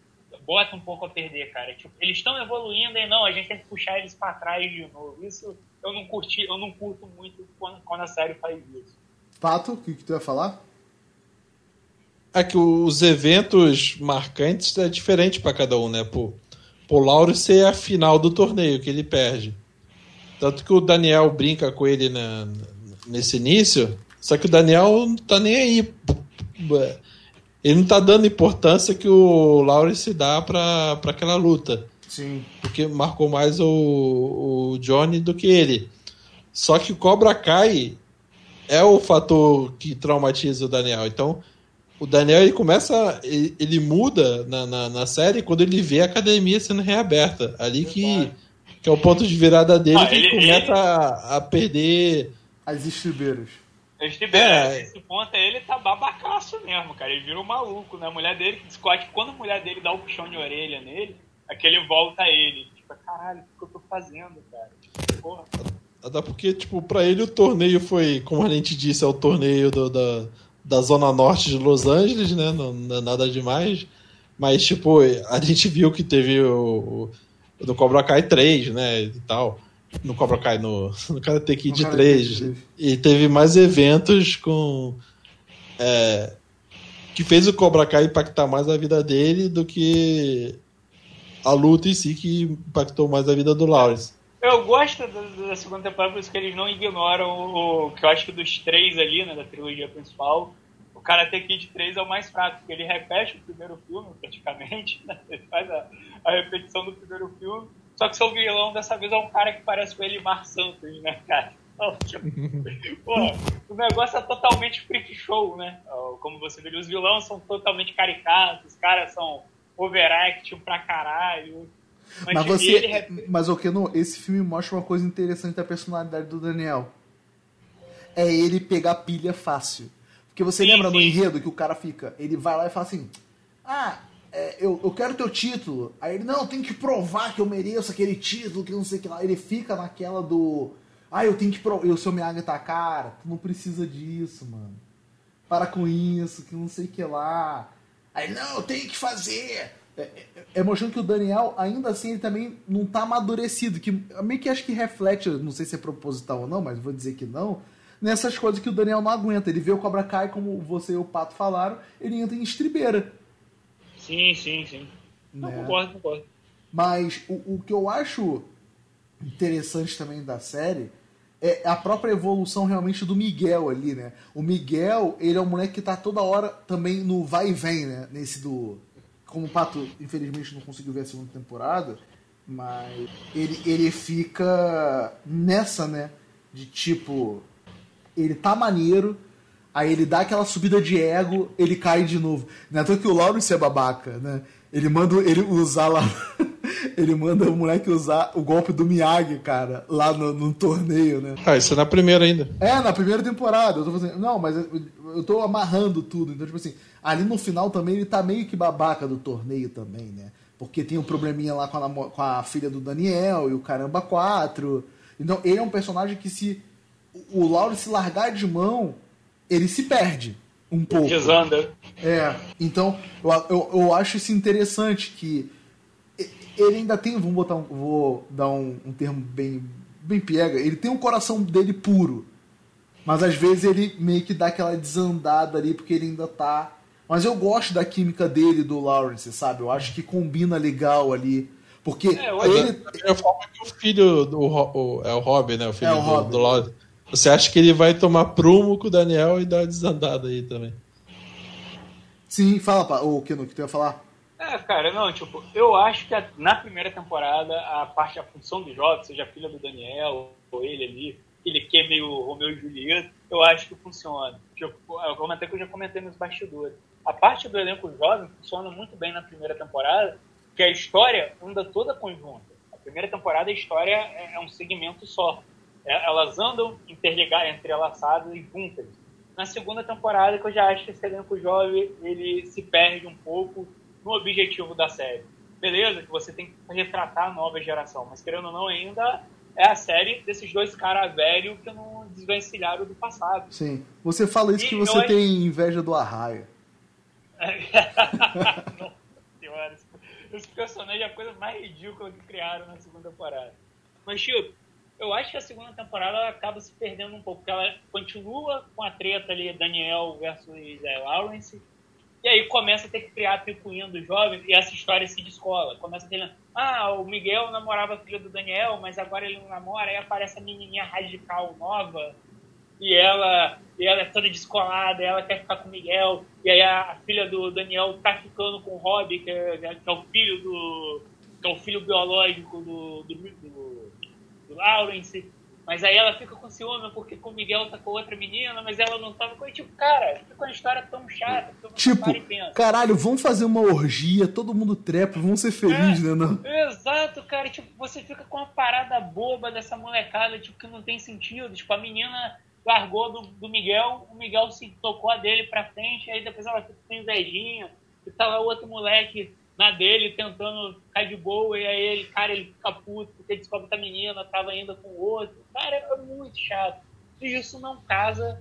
Bota um pouco a perder, cara. Tipo, eles estão evoluindo e não, a gente tem que puxar eles para trás de novo. Isso eu não curti, eu não curto muito quando, quando a série faz isso. Pato, o que, que tu ia falar? É que os eventos marcantes é diferente para cada um, né? Pô, o Laurence é a final do torneio que ele perde. Tanto que o Daniel brinca com ele na, nesse início, só que o Daniel não tá nem aí. Ele não tá dando importância que o Lawrence dá pra, pra aquela luta. Sim. Porque marcou mais o, o Johnny do que ele. Só que o Cobra Kai é o fator que traumatiza o Daniel. Então, o Daniel ele começa. Ele, ele muda na, na, na, série quando ele vê a academia sendo reaberta. Ali que, que é o ponto de virada dele ah, que ele, começa ele... A, a perder as estribeiras. Estribeiras, é. esse ponto aí ele tá babacaço mesmo, cara. Ele virou maluco, né? A mulher dele, Scott, quando a mulher dele dá o um puxão de orelha nele, aquele volta a ele. Tipo, caralho, o que eu tô fazendo, cara? Porra. Até porque, tipo, pra ele o torneio foi, como a gente disse, é o torneio do, da, da zona norte de Los Angeles, né? Não, não é nada demais. Mas, tipo, a gente viu que teve o, o do Cobra Kai 3, né? E tal no Cobra Kai, no, [laughs] no Karate Kid no 3. 3. E teve mais eventos com. É, que fez o Cobra Kai impactar mais a vida dele do que a luta em si que impactou mais a vida do Lawrence. Eu gosto da, da segunda temporada, por isso que eles não ignoram o, o, que eu acho que dos três ali, né, da trilogia principal, Karate Kid 3 é o mais fraco, porque ele repete o primeiro filme, praticamente, [laughs] né? ele faz a, a repetição do primeiro filme, só que seu vilão dessa vez é um cara que parece com ele Mar Santos, né, cara? [laughs] Tipo, [laughs] pô, o negócio é totalmente freak show, né? Como você viu, os vilões são totalmente caricatos, os caras são overact pra caralho. Mas, mas você. Ele... Mas o que não? Esse filme mostra uma coisa interessante da personalidade do Daniel. É ele pegar pilha fácil. Porque você sim, lembra sim. no enredo que o cara fica, ele vai lá e fala assim: Ah, é, eu, eu quero teu título. Aí ele, não, tem que provar que eu mereço aquele título, que não sei o que lá. Ele fica naquela do. Ah, eu tenho que provar. E o seu Miyagi tá, cara, tu não precisa disso, mano. Para com isso, que não sei o que lá. Aí, não, eu tenho que fazer. É, é, é, mostrando que o Daniel, ainda assim, ele também não tá amadurecido. Que meio que acho que reflete, não sei se é proposital ou não, mas vou dizer que não. Nessas coisas que o Daniel não aguenta. Ele vê o Cobra Kai, como você e o Pato falaram, ele entra em estribeira. Sim, sim, sim. Não, né? concordo, concordo. Mas o, o que eu acho interessante também da série é a própria evolução realmente do Miguel ali, né? O Miguel, ele é um moleque que tá toda hora também no vai e vem, né? Nesse do. Como o Pato, infelizmente, não conseguiu ver a segunda temporada, mas ele, ele fica nessa, né? De tipo, ele tá maneiro, Aí ele dá aquela subida de ego, ele cai de novo. Não é que o Lawrence é babaca, né? Ele manda ele usar lá. [laughs] ele manda o moleque usar o golpe do Miyagi, cara, lá no, no, torneio, né? Ah, isso é na primeira ainda. É, na primeira temporada. Eu tô fazendo. Não, mas eu, eu tô amarrando tudo. Então, tipo assim, ali no final também ele tá meio que babaca do torneio também, né? Porque tem um probleminha lá com a, com a filha do Daniel e o Caramba 4. Então, ele é um personagem que se o Lawrence largar de mão ele se perde um pouco. Desanda. É, então eu, eu, eu, acho isso interessante que ele ainda tem, vamos botar um, vou dar um, um termo bem, bem pega, ele tem um coração dele puro, mas às vezes ele meio que dá aquela desandada ali porque ele ainda tá. Mas eu gosto da química dele do Lawrence, sabe? Eu acho que combina legal ali. Porque é, ele. É a forma que o filho do o, é o Rob, né? O filho é o do, do Lawrence você acha que ele vai tomar prumo com o Daniel e dar uma desandada aí também? Sim, fala, o que que tu ia falar? É, cara, não, tipo, eu acho que a, na primeira temporada a parte, a função do jovem, seja a filha do Daniel, ou ele ali, ele que é meio Romeu e Julieta, eu acho que funciona. Tipo, eu comentei que eu já comentei nos bastidores. a parte do elenco jovem funciona muito bem na primeira temporada, que a história anda toda conjunta. A primeira temporada, a história é, é um segmento só. É, elas andam interligadas, entrelaçadas e juntas. Na segunda temporada, que eu já acho que esse elenco jovem ele se perde um pouco no objetivo da série. Beleza, que você tem que retratar a nova geração, mas querendo ou não, ainda é a série desses dois caras velhos que não desvencilharam do passado. Sim. Você fala isso e que você tem inveja do Arraia. [laughs] Nossa senhora, esse personagem é a coisa mais ridícula que criaram na segunda temporada. Mas, Chico, eu acho que a segunda temporada acaba se perdendo um pouco, porque ela continua com a treta ali, Daniel versus é, Lawrence, e aí começa a ter que criar a picuinha do jovem e essa história se descola. Começa a ter, ah, o Miguel namorava a filha do Daniel, mas agora ele não namora, aí aparece a menininha radical nova, e ela, e ela é toda descolada, ela quer ficar com o Miguel, e aí a, filha do Daniel tá ficando com o Robbie, que é, que é o filho do. que é o filho biológico do, do, do Lawrence. Mas aí ela fica com ciúme porque com o Miguel tá com outra menina, mas ela não tava com ele. Tipo, cara, fica uma história tão chata. Tipo, caralho, vamos fazer uma orgia, todo mundo trepa, vamos ser felizes, é, né? Não? Exato, cara. Tipo, você fica com uma parada boba dessa molecada, tipo, que não tem sentido. Tipo, a menina largou do, do Miguel, o Miguel se tocou a dele pra frente, aí depois ela fica com invejinha, e lá o outro moleque na dele tentando ficar de boa, e aí ele, cara, ele fica puto porque descobre que a menina tava ainda com o outro. Cara, é muito chato. E isso não casa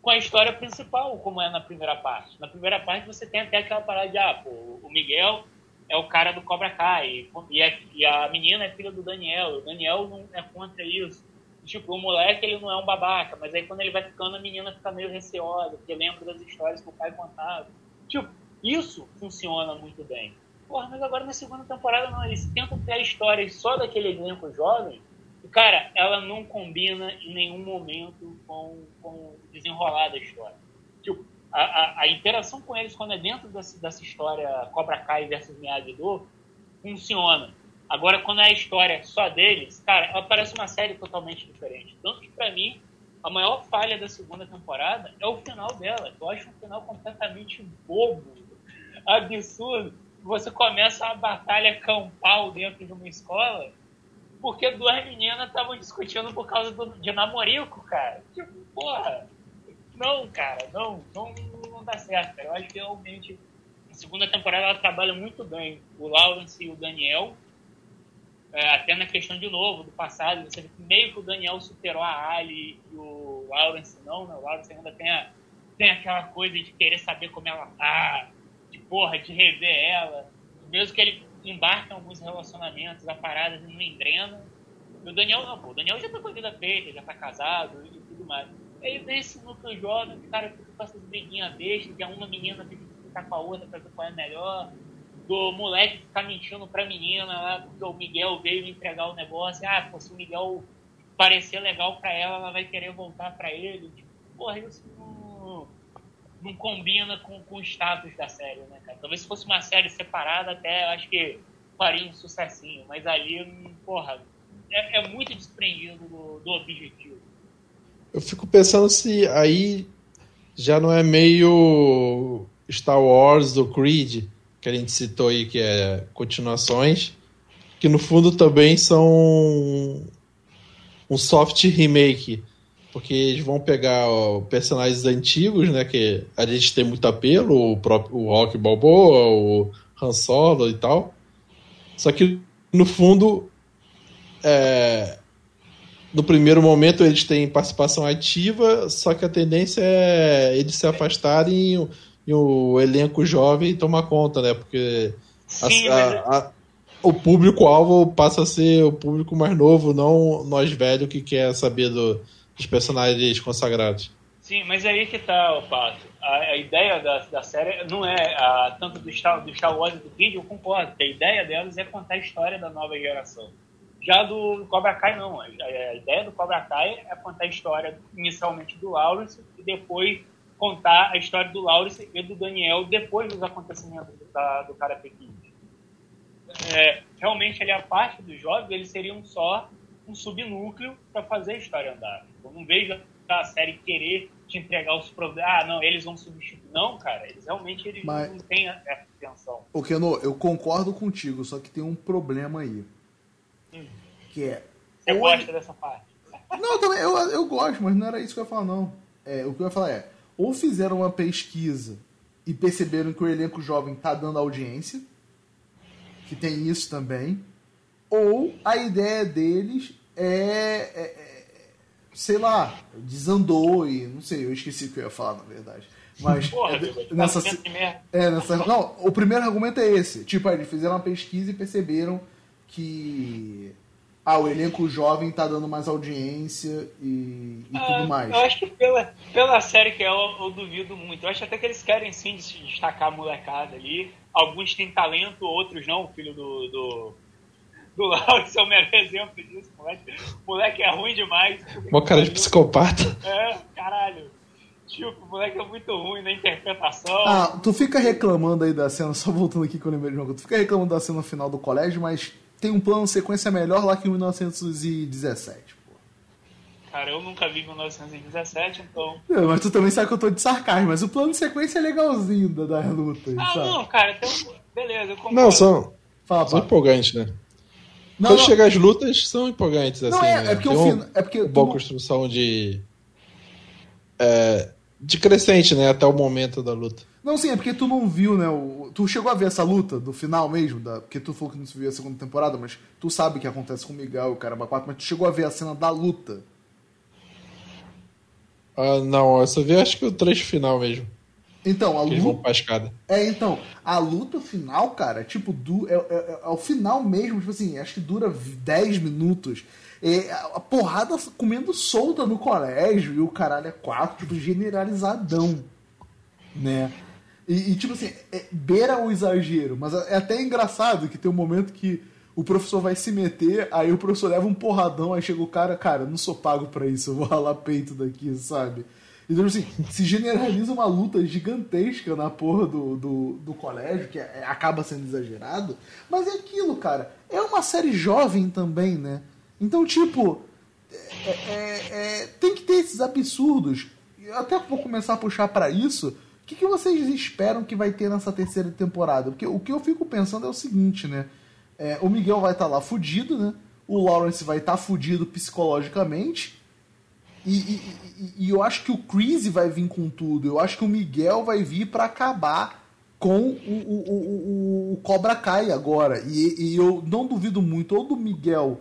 com a história principal, como é na primeira parte. Na primeira parte você tem até aquela parada de, ah, pô, o Miguel é o cara do Cobra Kai, e, é, e a menina é filha do Daniel, o Daniel não é contra isso tipo, o moleque ele não é um babaca, mas aí quando ele vai ficando, a menina fica meio receosa, porque lembra das histórias que o pai contava. Tipo, isso funciona muito bem. Porra, mas agora na segunda temporada não, eles tentam ter histórias só daquele elenco jovem, e, cara, ela não combina em nenhum momento com, com o desenrolar da história. Tipo, a, a, a, interação com eles quando é dentro dessa, dessa história Cobra Kai versus Miyagi-Do funciona Agora, quando é a história só deles, cara, ela parece uma série totalmente diferente. Tanto que, pra mim, a maior falha da segunda temporada é o final dela. Eu acho um final completamente bobo, absurdo. Você começa a batalha campal dentro de uma escola porque duas meninas estavam discutindo por causa do, de namorico, cara. Tipo, porra, não, cara, não, não, não dá certo. Eu acho que realmente a segunda temporada ela trabalha muito bem o Lawrence e o Daniel é, até na questão de novo, do passado, você vê que meio que o Daniel superou a Ali e o Lawrence não, né? O Lawrence ainda tem, a, tem aquela coisa de querer saber como ela tá, de porra, de rever ela. Mesmo que ele embarque em alguns relacionamentos, a parada não engrena. E o Daniel não, pô. O Daniel já tá com a vida feita, já tá casado e tudo mais. Aí vem esse núcleo jovem, o cara fica com essas briguinhas que uma menina tem que ficar com a outra pra ver qual é melhor do moleque ficar mentindo pra menina lá, porque o Miguel veio entregar o negócio. Ah, pô, se o Miguel parecer legal pra ela, ela vai querer voltar pra ele. Tipo, porra, isso não, não combina com, com o status da série, né, cara? Talvez se fosse uma série separada, até acho que faria um sucessinho. Mas ali, porra, é, é muito desprendido do, do objetivo. Eu fico pensando se aí já não é meio Star Wars do Creed, que a gente citou aí, que é continuações, que no fundo também são um soft remake, porque eles vão pegar ó, personagens antigos, né, que a gente tem muito apelo, o próprio o Rock Balboa, o Han Solo e tal, só que no fundo é, no primeiro momento eles têm participação ativa, só que a tendência é eles se afastarem e o elenco jovem toma conta, né? Porque Sim, a, a, a, o público-alvo passa a ser o público mais novo, não nós velhos que quer saber do, dos personagens consagrados. Sim, mas aí que tá, o Pato. A, ideia da, da série não é a, tanto do Star, do Star Wars e do vídeo, eu concordo. A ideia delas é contar a história da nova geração. Já do Cobra Kai, não. A, a ideia do Cobra Kai é contar a história inicialmente do Lawrence e depois contar a história do Lawrence e do Daniel depois dos acontecimentos do Karate Kid. É, realmente, ali, a parte dos jovens, eles seriam só um subnúcleo para fazer a história andar. Eu não vejo a série querer te entregar os problemas. Ah, não, eles vão substituir. Não, cara, eles realmente eles Mas- não têm essa intenção. Ô, Keno, eu concordo contigo, só que tem um problema aí. Hum. Que é. Você ou gosta dessa parte? Não, também, eu, eu gosto, mas não era isso que eu ia falar, não. É, o que eu ia falar é, ou fizeram uma pesquisa e perceberam que o elenco jovem tá dando audiência, que tem isso também, ou a ideia deles é, é- é- sei lá, desandou e não sei, eu esqueci o que eu ia falar, na verdade. Mas [laughs] Porra, é, nessa, é, nessa. Não, o primeiro argumento é esse. Tipo, eles fizeram uma pesquisa e perceberam que. Ah, o elenco jovem tá dando mais audiência e, e Ah, tudo mais. Eu acho que pela, pela série que é, eu, eu duvido muito. Eu acho até que eles querem sim se destacar a molecada ali. Alguns têm talento, outros não. O filho do. do... Do Lawrence é o melhor exemplo disso, moleque. O moleque é ruim demais. Uma cara de psicopata. É, caralho. Tipo, o moleque é muito ruim na interpretação. Ah, tu fica reclamando aí da cena, só voltando aqui que eu lembrei de uma coisa. Tu fica reclamando da cena final do colégio, mas tem um plano de sequência melhor lá que em 1917. Pô. Cara, eu nunca vi 1917, então. É, Mas tu também sabe que eu tô de sarcasmo, mas o plano de sequência é legalzinho da, das lutas, Ah, sabe? não, cara, então. Beleza, eu concordo. Não, são, Fala, são empolgantes, né? Não, Quando não. chega as lutas, são empolgantes, assim, Não, é, né? é porque um- é porque uma boa construção de... é, de crescente, né? Até o momento da luta. Não, sim, é porque tu não viu, né? o- tu chegou a ver essa luta do final mesmo, da, porque tu falou que não viu a segunda temporada, mas tu sabe o que acontece com o Miguel e o Caramba 4, mas tu chegou a ver a cena da luta. Ah, não, eu só vi acho que o trecho final mesmo. Então, a Que eles vão luta. pra escada. É, então, a luta final, cara, tipo, du, é, é, é, é o final mesmo, tipo assim, acho que dura 10 minutos. É, a porrada comendo solta no colégio e o caralho é quatro, tipo, generalizadão. Né? E, e, tipo assim, é, beira o exagero, mas é até engraçado que tem um momento que o professor vai se meter, aí o professor leva um porradão, aí chega o cara, cara, eu não sou pago pra isso, eu vou ralar peito daqui, sabe? Então, assim, se generaliza uma luta gigantesca na porra do, do, do colégio, que é- acaba sendo exagerado, mas é aquilo, cara. É uma série jovem também, né? Então, tipo, é- é- é- tem que ter esses absurdos. Eu até vou começar a puxar pra isso. O que, que vocês esperam que vai ter nessa terceira temporada? Porque o que eu fico pensando é o seguinte, né? É, o Miguel vai estar lá fudido, né? O Lawrence vai estar fudido psicologicamente. E, e- eu acho que o Chris vai vir com tudo. Eu acho que o Miguel vai vir pra acabar com o, o, o, o- Cobra Kai agora. E, e eu não duvido muito ou do Miguel,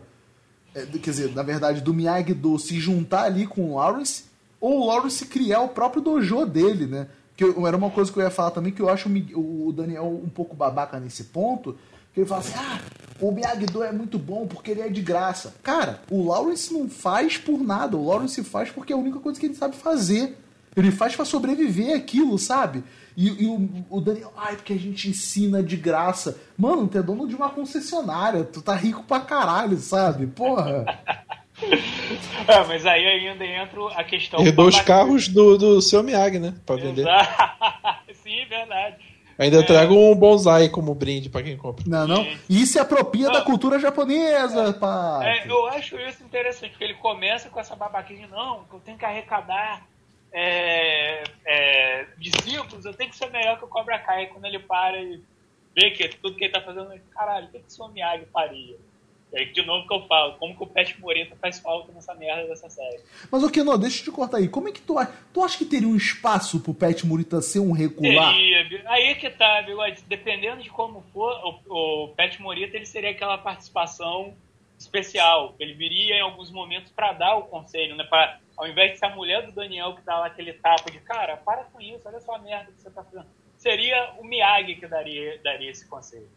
é, quer dizer, na verdade, do Miyagi-Do se juntar ali com o Lawrence, ou o Lawrence criar o próprio dojo dele, né? Que eu- era uma coisa que eu ia falar também, que eu acho o Daniel um pouco babaca nesse ponto, que ele fala assim, ah, o Miyagi-Do é muito bom porque ele é de graça. Cara, o Lawrence não faz por nada, o Lawrence faz porque é a única coisa que ele sabe fazer. Ele faz pra sobreviver aquilo, sabe? E, e o, o Daniel, ai, porque a gente ensina de graça. Mano, tu é dono de uma concessionária, tu tá rico pra caralho, sabe? Porra. [laughs] É, mas aí ainda entra a questão. Herdou os babaca- carros do, do seu Miyagi, né? Pra vender. [laughs] Sim, verdade. Ainda É. trago um bonsai como brinde pra quem compra. Não, não. E isso se apropria da cultura japonesa, pá. É, eu acho isso interessante, porque ele começa com essa babaquinha de não, que eu tenho que arrecadar é, é, discípulos, eu tenho que ser melhor que o Cobra Kai. Quando ele para e vê que tudo que ele tá fazendo, caralho, o que, que o Miyagi faria? Aí, de novo que eu falo, como que o Pet Moreta faz falta nessa merda dessa série. Mas, o Keno, deixa eu te cortar aí. Como é que tu acha? Tu acha que teria um espaço pro Pet Murita ser um regular? Teria, aí que tá, Bigode, dependendo de como for, o, o Pet Morita ele seria aquela participação especial. Ele viria em alguns momentos para dar o conselho, né? Pra, ao invés de ser a mulher do Daniel que dá lá aquele tapa de cara, para com isso, olha só a merda que você tá fazendo. Seria o Miyagi que daria, daria esse conselho.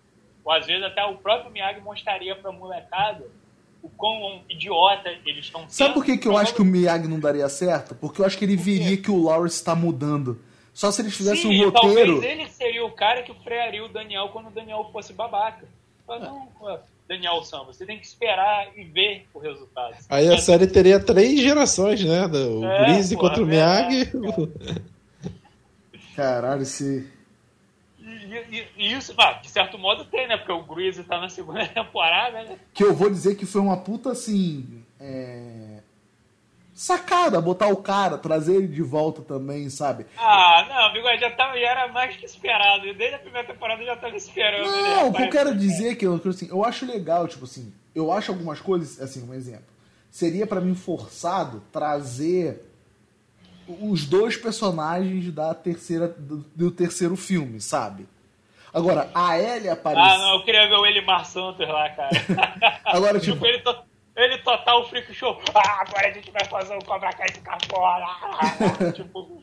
Ou às vezes até o próprio Miyagi mostraria pra molecada o quão idiota eles estão sendo. Sabe por que, que eu acho que o Miyagi não daria certo? Porque eu acho que ele veria que o Lawrence tá mudando. Só se eles fizessem Sim, um e talvez roteiro. ele seria o cara que frearia o Daniel quando o Daniel fosse babaca. Fala, não, Daniel Sam, você tem que esperar e ver o resultado. Aí a série teria três gerações, né? Do- O É, Breeze porra, contra o Miyagi. [laughs] Caralho, esse. E, isso, ah, de certo modo tem, né? Porque o Greasy tá na segunda [laughs] temporada, né? Que eu vou dizer que foi uma puta assim. é, sacada botar o cara, trazer ele de volta também, sabe? Ah, não, bigode já, tava, já era mais que esperado. Desde a primeira temporada eu já tava esperando. Não, o que eu quero dizer é que eu, assim, eu acho legal, tipo assim, eu acho algumas coisas, assim, um exemplo. Seria para mim forçado trazer os dois personagens da terceira do, do terceiro filme, sabe? Agora, a Ellie apareceu. Ah, não, eu queria ver o Elimar Santos lá, cara. [laughs] Agora, tipo. ele, to... ele total o freak show. Ah, agora a gente vai fazer o Cobra Kai ficar fora. [laughs] tipo.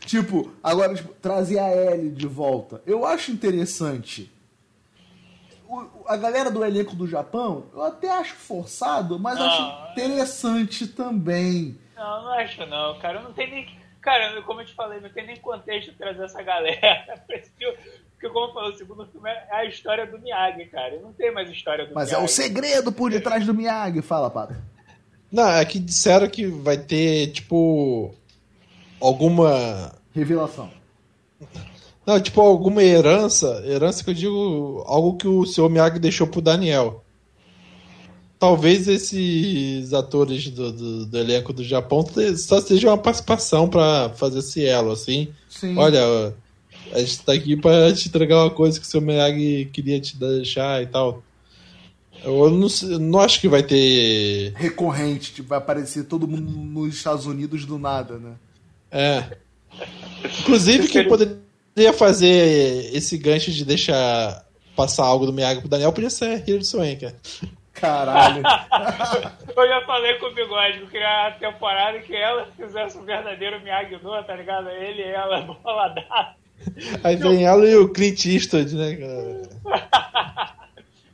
tipo, agora, tipo, trazer a Ellie de volta. Eu acho interessante. O, a galera do elenco do Japão, eu até acho forçado, mas não, acho interessante também. Não, não acho não, cara. Não tem nem. Cara, como eu te falei, não tem nem contexto trazer essa galera. [laughs] Porque, como eu falei, o segundo filme é a história do Miyagi, cara. Não tem mais história do Mas Miyagi. é o segredo por detrás do Miyagi. Fala, Pato. Não, é que disseram que vai ter, tipo. Alguma. Revelação. Não, tipo, alguma herança. Herança que eu digo. Algo que o seu Miyagi deixou pro Daniel talvez esses atores do, do, do, elenco do Japão só seja uma participação para fazer esse elo, assim. Sim. Olha, a gente tá aqui para te entregar uma coisa que o seu Miyagi queria te deixar e tal. Eu não, não acho que vai ter. Recorrente, tipo, vai aparecer todo mundo nos Estados Unidos do nada, né? É. Inclusive, quem poderia fazer esse gancho de deixar passar algo do Miyagi pro Daniel podia ser Hilary Swank. Caralho. [laughs] eu já falei com o Bigode que queria a temporada que ela fizesse o um verdadeiro Miyagi-Do, tá ligado? Ele e ela [laughs] boladaço. Aí vem eu... ela e o Clint Eastwood, né, cara? [laughs]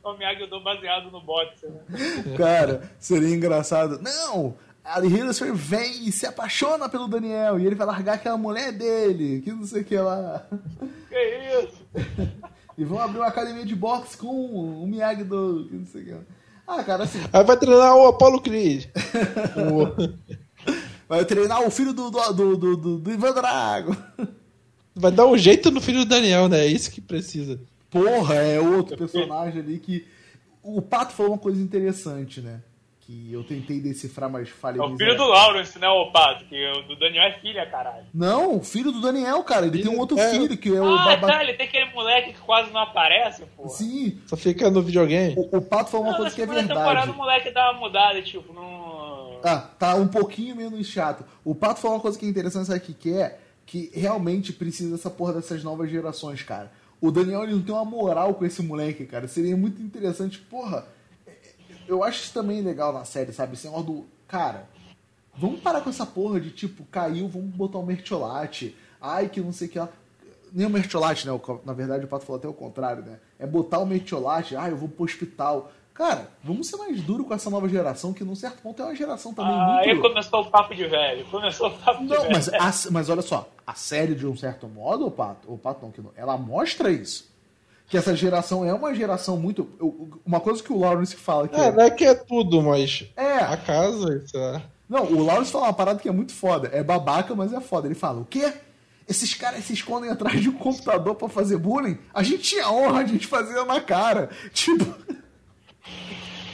o Miyagi-Do baseado no boxe, né? Cara, seria engraçado. Não! A Hiddleston vem e se apaixona pelo Daniel e ele vai largar aquela mulher dele, que não sei o que lá. Que isso? [laughs] e vão abrir uma academia de boxe com o Miyagi-Do, que não sei o que lá. Ah, cara, assim. Aí vai treinar o Apollo Creed. [laughs] vai treinar o filho do, do, do, do, do Ivan Drago. Vai dar um jeito no filho do Daniel, né? É isso que precisa. Porra, é outro personagem ali que. O Pato falou uma coisa interessante, né? que eu tentei decifrar, mas falei. É o filho do Lawrence, né, o Pato? Que o do Daniel é filha, caralho. Não, o filho do Daniel, cara. Ele filho, tem um outro é. filho, que é ah, o babá. tá, ele tem aquele moleque que quase não aparece, pô. Sim. Só fica no videogame. O, o Pato falou uma não, coisa que é verdade. temporada o moleque dá uma mudada, tipo, não... Ah, tá um pouquinho menos chato. O Pato falou uma coisa que é interessante, sabe o que, que é? Que realmente precisa dessa porra dessas novas gerações, cara. O Daniel ele não tem uma moral com esse moleque, cara. Seria muito interessante, porra eu acho isso também legal na série, sabe? Esse negócio do. Cara, vamos parar com essa porra de tipo, caiu, vamos botar um mertiolate. Ai, que não sei o que lá. Nem o mertiolate, né? Na verdade, o Pato falou até o contrário, né? É botar o mertiolate, ai, eu vou pro hospital. Cara, vamos ser mais duro com essa nova geração, que num certo ponto é uma geração também ah, muito... Aí começou o papo de velho, começou o papo não, de velho. Mas, a, mas olha só, a série, de um certo modo, o Pato, o Pato não, que não, ela mostra isso que essa geração é uma geração muito. Uma coisa que o Lawrence fala que. É, é, não é que é tudo, mas. É. A casa, isso é. Não, o Lawrence fala uma parada que é muito foda. É babaca, mas é foda. Ele fala: o quê? Esses caras se escondem atrás de um computador para fazer bullying? A gente tinha honra de fazer na cara. [laughs] Tipo.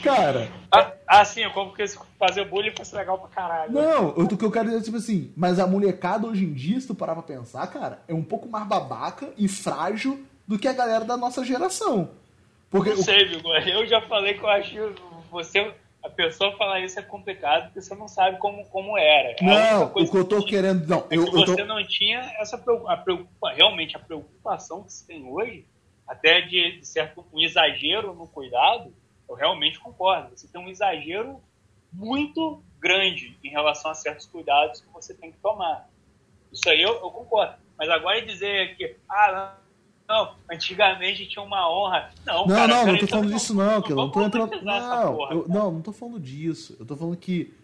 Cara. Ah, ah, sim, como que fazer bullying fosse legal pra caralho. Não, o que eu quero dizer é tipo assim, mas a molecada hoje em dia, se tu parar pra pensar, cara, é um pouco mais babaca e frágil do que a galera da nossa geração. Porque não sei, Vigo. [laughs] Eu já falei que eu acho você. A pessoa falar isso é complicado porque você não sabe como, como era. Não, o que eu tô que querendo. Não, é eu, que você tô... não tinha essa preocupação. Realmente, a preocupação que se tem hoje, até de, de certo um exagero no cuidado, eu realmente concordo. Você tem um exagero muito grande em relação a certos cuidados que você tem que tomar. Isso aí eu, eu concordo. Mas agora dizer que, ah, não, antigamente tinha uma honra. Não, não, cara, não, cara, não tô falando disso, não, que eu não tô entrando. Não, porra, eu, não, não tô falando disso. Eu tô falando que.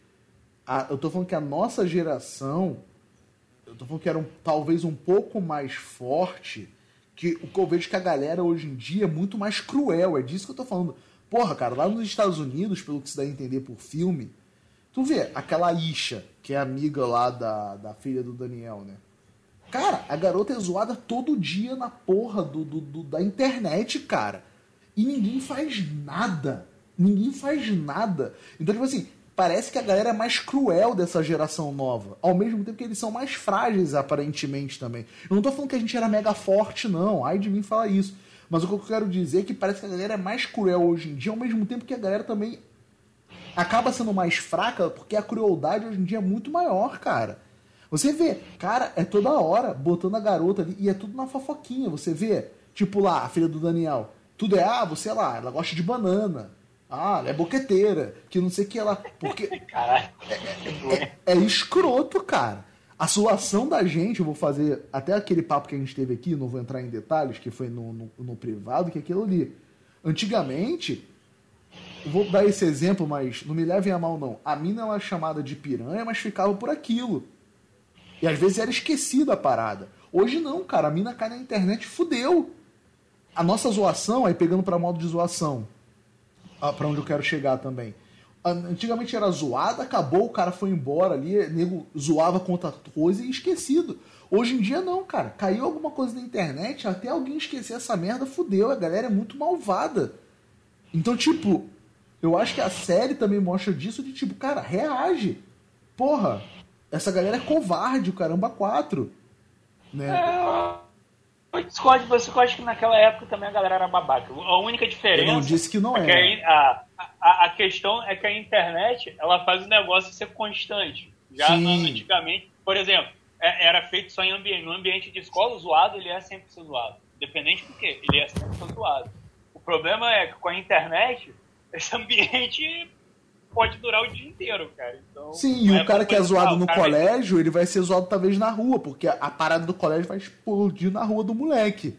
A, eu tô falando que a nossa geração. Eu tô falando que era um, talvez um pouco mais forte. Que o que eu vejo que a galera hoje em dia é muito mais cruel. É disso que eu tô falando. Porra, cara, lá nos Estados Unidos, pelo que se dá a entender por filme, tu vê aquela Isha, que é amiga lá da, da filha do Daniel, né? Cara, a garota é zoada todo dia na porra do, do, do, da internet, cara. E ninguém faz nada. Ninguém faz nada. Então, tipo assim, parece que a galera é mais cruel dessa geração nova. Ao mesmo tempo que eles são mais frágeis, aparentemente, também. Eu não tô falando que a gente era mega forte, não. Ai de mim falar isso. Mas o que eu quero dizer é que parece que a galera é mais cruel hoje em dia, ao mesmo tempo que a galera também acaba sendo mais fraca, porque a crueldade hoje em dia é muito maior, cara. Você vê, cara, é toda hora botando a garota ali e é tudo na fofoquinha. Você vê, tipo lá, a filha do Daniel. Tudo é, ah, você lá, ela gosta de banana. Ah, ela é boqueteira, que não sei o que ela. Porque. [laughs] Caralho. É, é, é, escroto, cara. A situação da gente, eu vou fazer até aquele papo que a gente teve aqui, não vou entrar em detalhes, que foi no, no, no privado, que é aquilo ali. Antigamente, vou dar esse exemplo, mas não me levem a mal, não. A mina ela é chamada de piranha, mas ficava por aquilo. E às vezes era esquecida a parada. Hoje não, cara. A mina cai na internet fudeu. A nossa zoação, aí pegando para modo de zoação, para onde eu quero chegar também. Antigamente era zoada, acabou, o cara foi embora ali, nego zoava contra coisa e esquecido. Hoje em dia não, cara. Caiu alguma coisa na internet, até alguém esquecer essa merda, fudeu. A galera é muito malvada. Então, tipo, eu acho que a série também mostra disso de tipo, cara, reage. Porra, essa galera é covarde, o caramba, quatro. Né? É, eu discordo de você, eu acho que naquela época também a galera era babaca. A única diferença. Eu não disse que não é. A, a, a, questão é que a internet ela faz o negócio ser constante. Já Sim. antigamente, por exemplo, é, era feito só em ambiente. No ambiente de escola, o zoado ele é sempre zoado. Independente do que, ele é sempre zoado. O problema é que com a internet, [laughs] esse ambiente pode durar o dia inteiro, cara. Então, Sim, e o é cara que é zoado no colégio, ele vai ser zoado talvez na rua, porque a parada do colégio vai explodir na rua do moleque.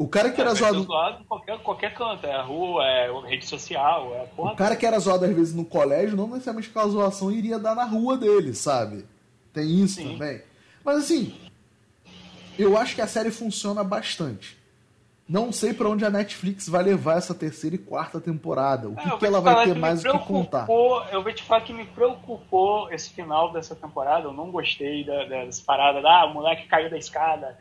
O cara que é, era zoado. zoado em qualquer, qualquer canto, é rua, é rede social, é porra. O cara que era zoado às vezes no colégio, não necessariamente aquela zoação iria dar na rua dele, sabe? Tem isso Sim. também. Mas assim, eu acho que a série funciona bastante. Não sei para onde a Netflix vai levar essa terceira e quarta temporada. O que, é, que ela vai ter mais o que contar? Eu vou te falar que me preocupou esse final dessa temporada. Eu não gostei da, dessa parada da ah, o moleque caiu da escada,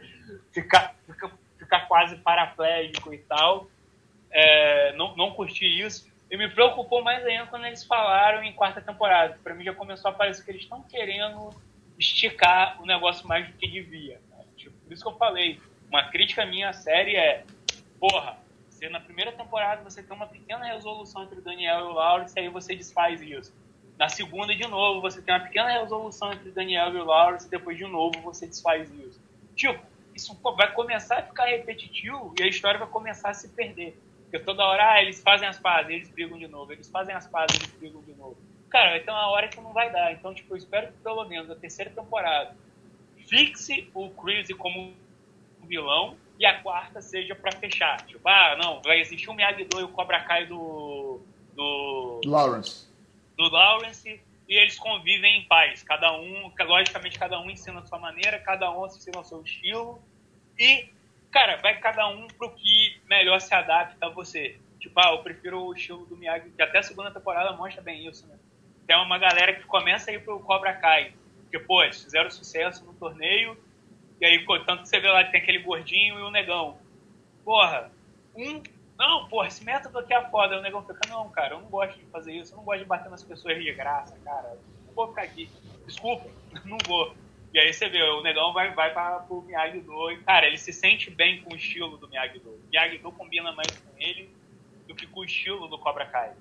ficar, fica, ficar quase paraplégico e tal. É, não, não curti isso. E me preocupou mais ainda quando eles falaram em quarta temporada. Para mim já começou a parecer que eles estão querendo esticar o negócio mais do que devia. Né? Tipo, por isso que eu falei. Uma crítica minha à série é porra, você na primeira temporada você tem uma pequena resolução entre o Daniel e o Lawrence, aí você desfaz isso. Na segunda, de novo, você tem uma pequena resolução entre o Daniel e o Lawrence, e depois, de novo, você desfaz isso. Tipo, isso vai começar a ficar repetitivo e a história vai começar a se perder. Porque toda hora, ah, eles fazem as pazes, eles brigam de novo, eles fazem as pazes, eles brigam de novo. Cara, vai ter uma hora que não vai dar. Então, tipo, eu espero que pelo menos a terceira temporada fixe o Chris como vilão e a quarta seja para fechar. Tipo, ah, não, vai existir o Miyagi-Do e o Cobra Kai do, do... Lawrence. Do Lawrence e eles convivem em paz. Cada um, logicamente, cada um ensina a sua maneira, cada um ensina o seu estilo. E, cara, vai cada um pro que melhor se adapta a você. Tipo, ah, eu prefiro o estilo do Miyagi, que até a segunda temporada mostra bem isso, né? Tem uma galera que começa a ir pro Cobra Kai. Porque, pô, eles fizeram sucesso no torneio e aí, tanto que você vê lá que tem aquele gordinho e o negão. Porra, um. Não, porra, esse método aqui é foda. Aí o negão fica, não, cara, eu não gosto de fazer isso, eu não gosto de bater nas pessoas de graça, cara. Não vou ficar aqui. Desculpa, [laughs] não vou. E aí você vê, o negão vai, vai para o Miyagi-Do e, cara, ele se sente bem com o estilo do Miyagi-Do. O Miyagi-Do combina mais com ele do que com o estilo do Cobra Kai.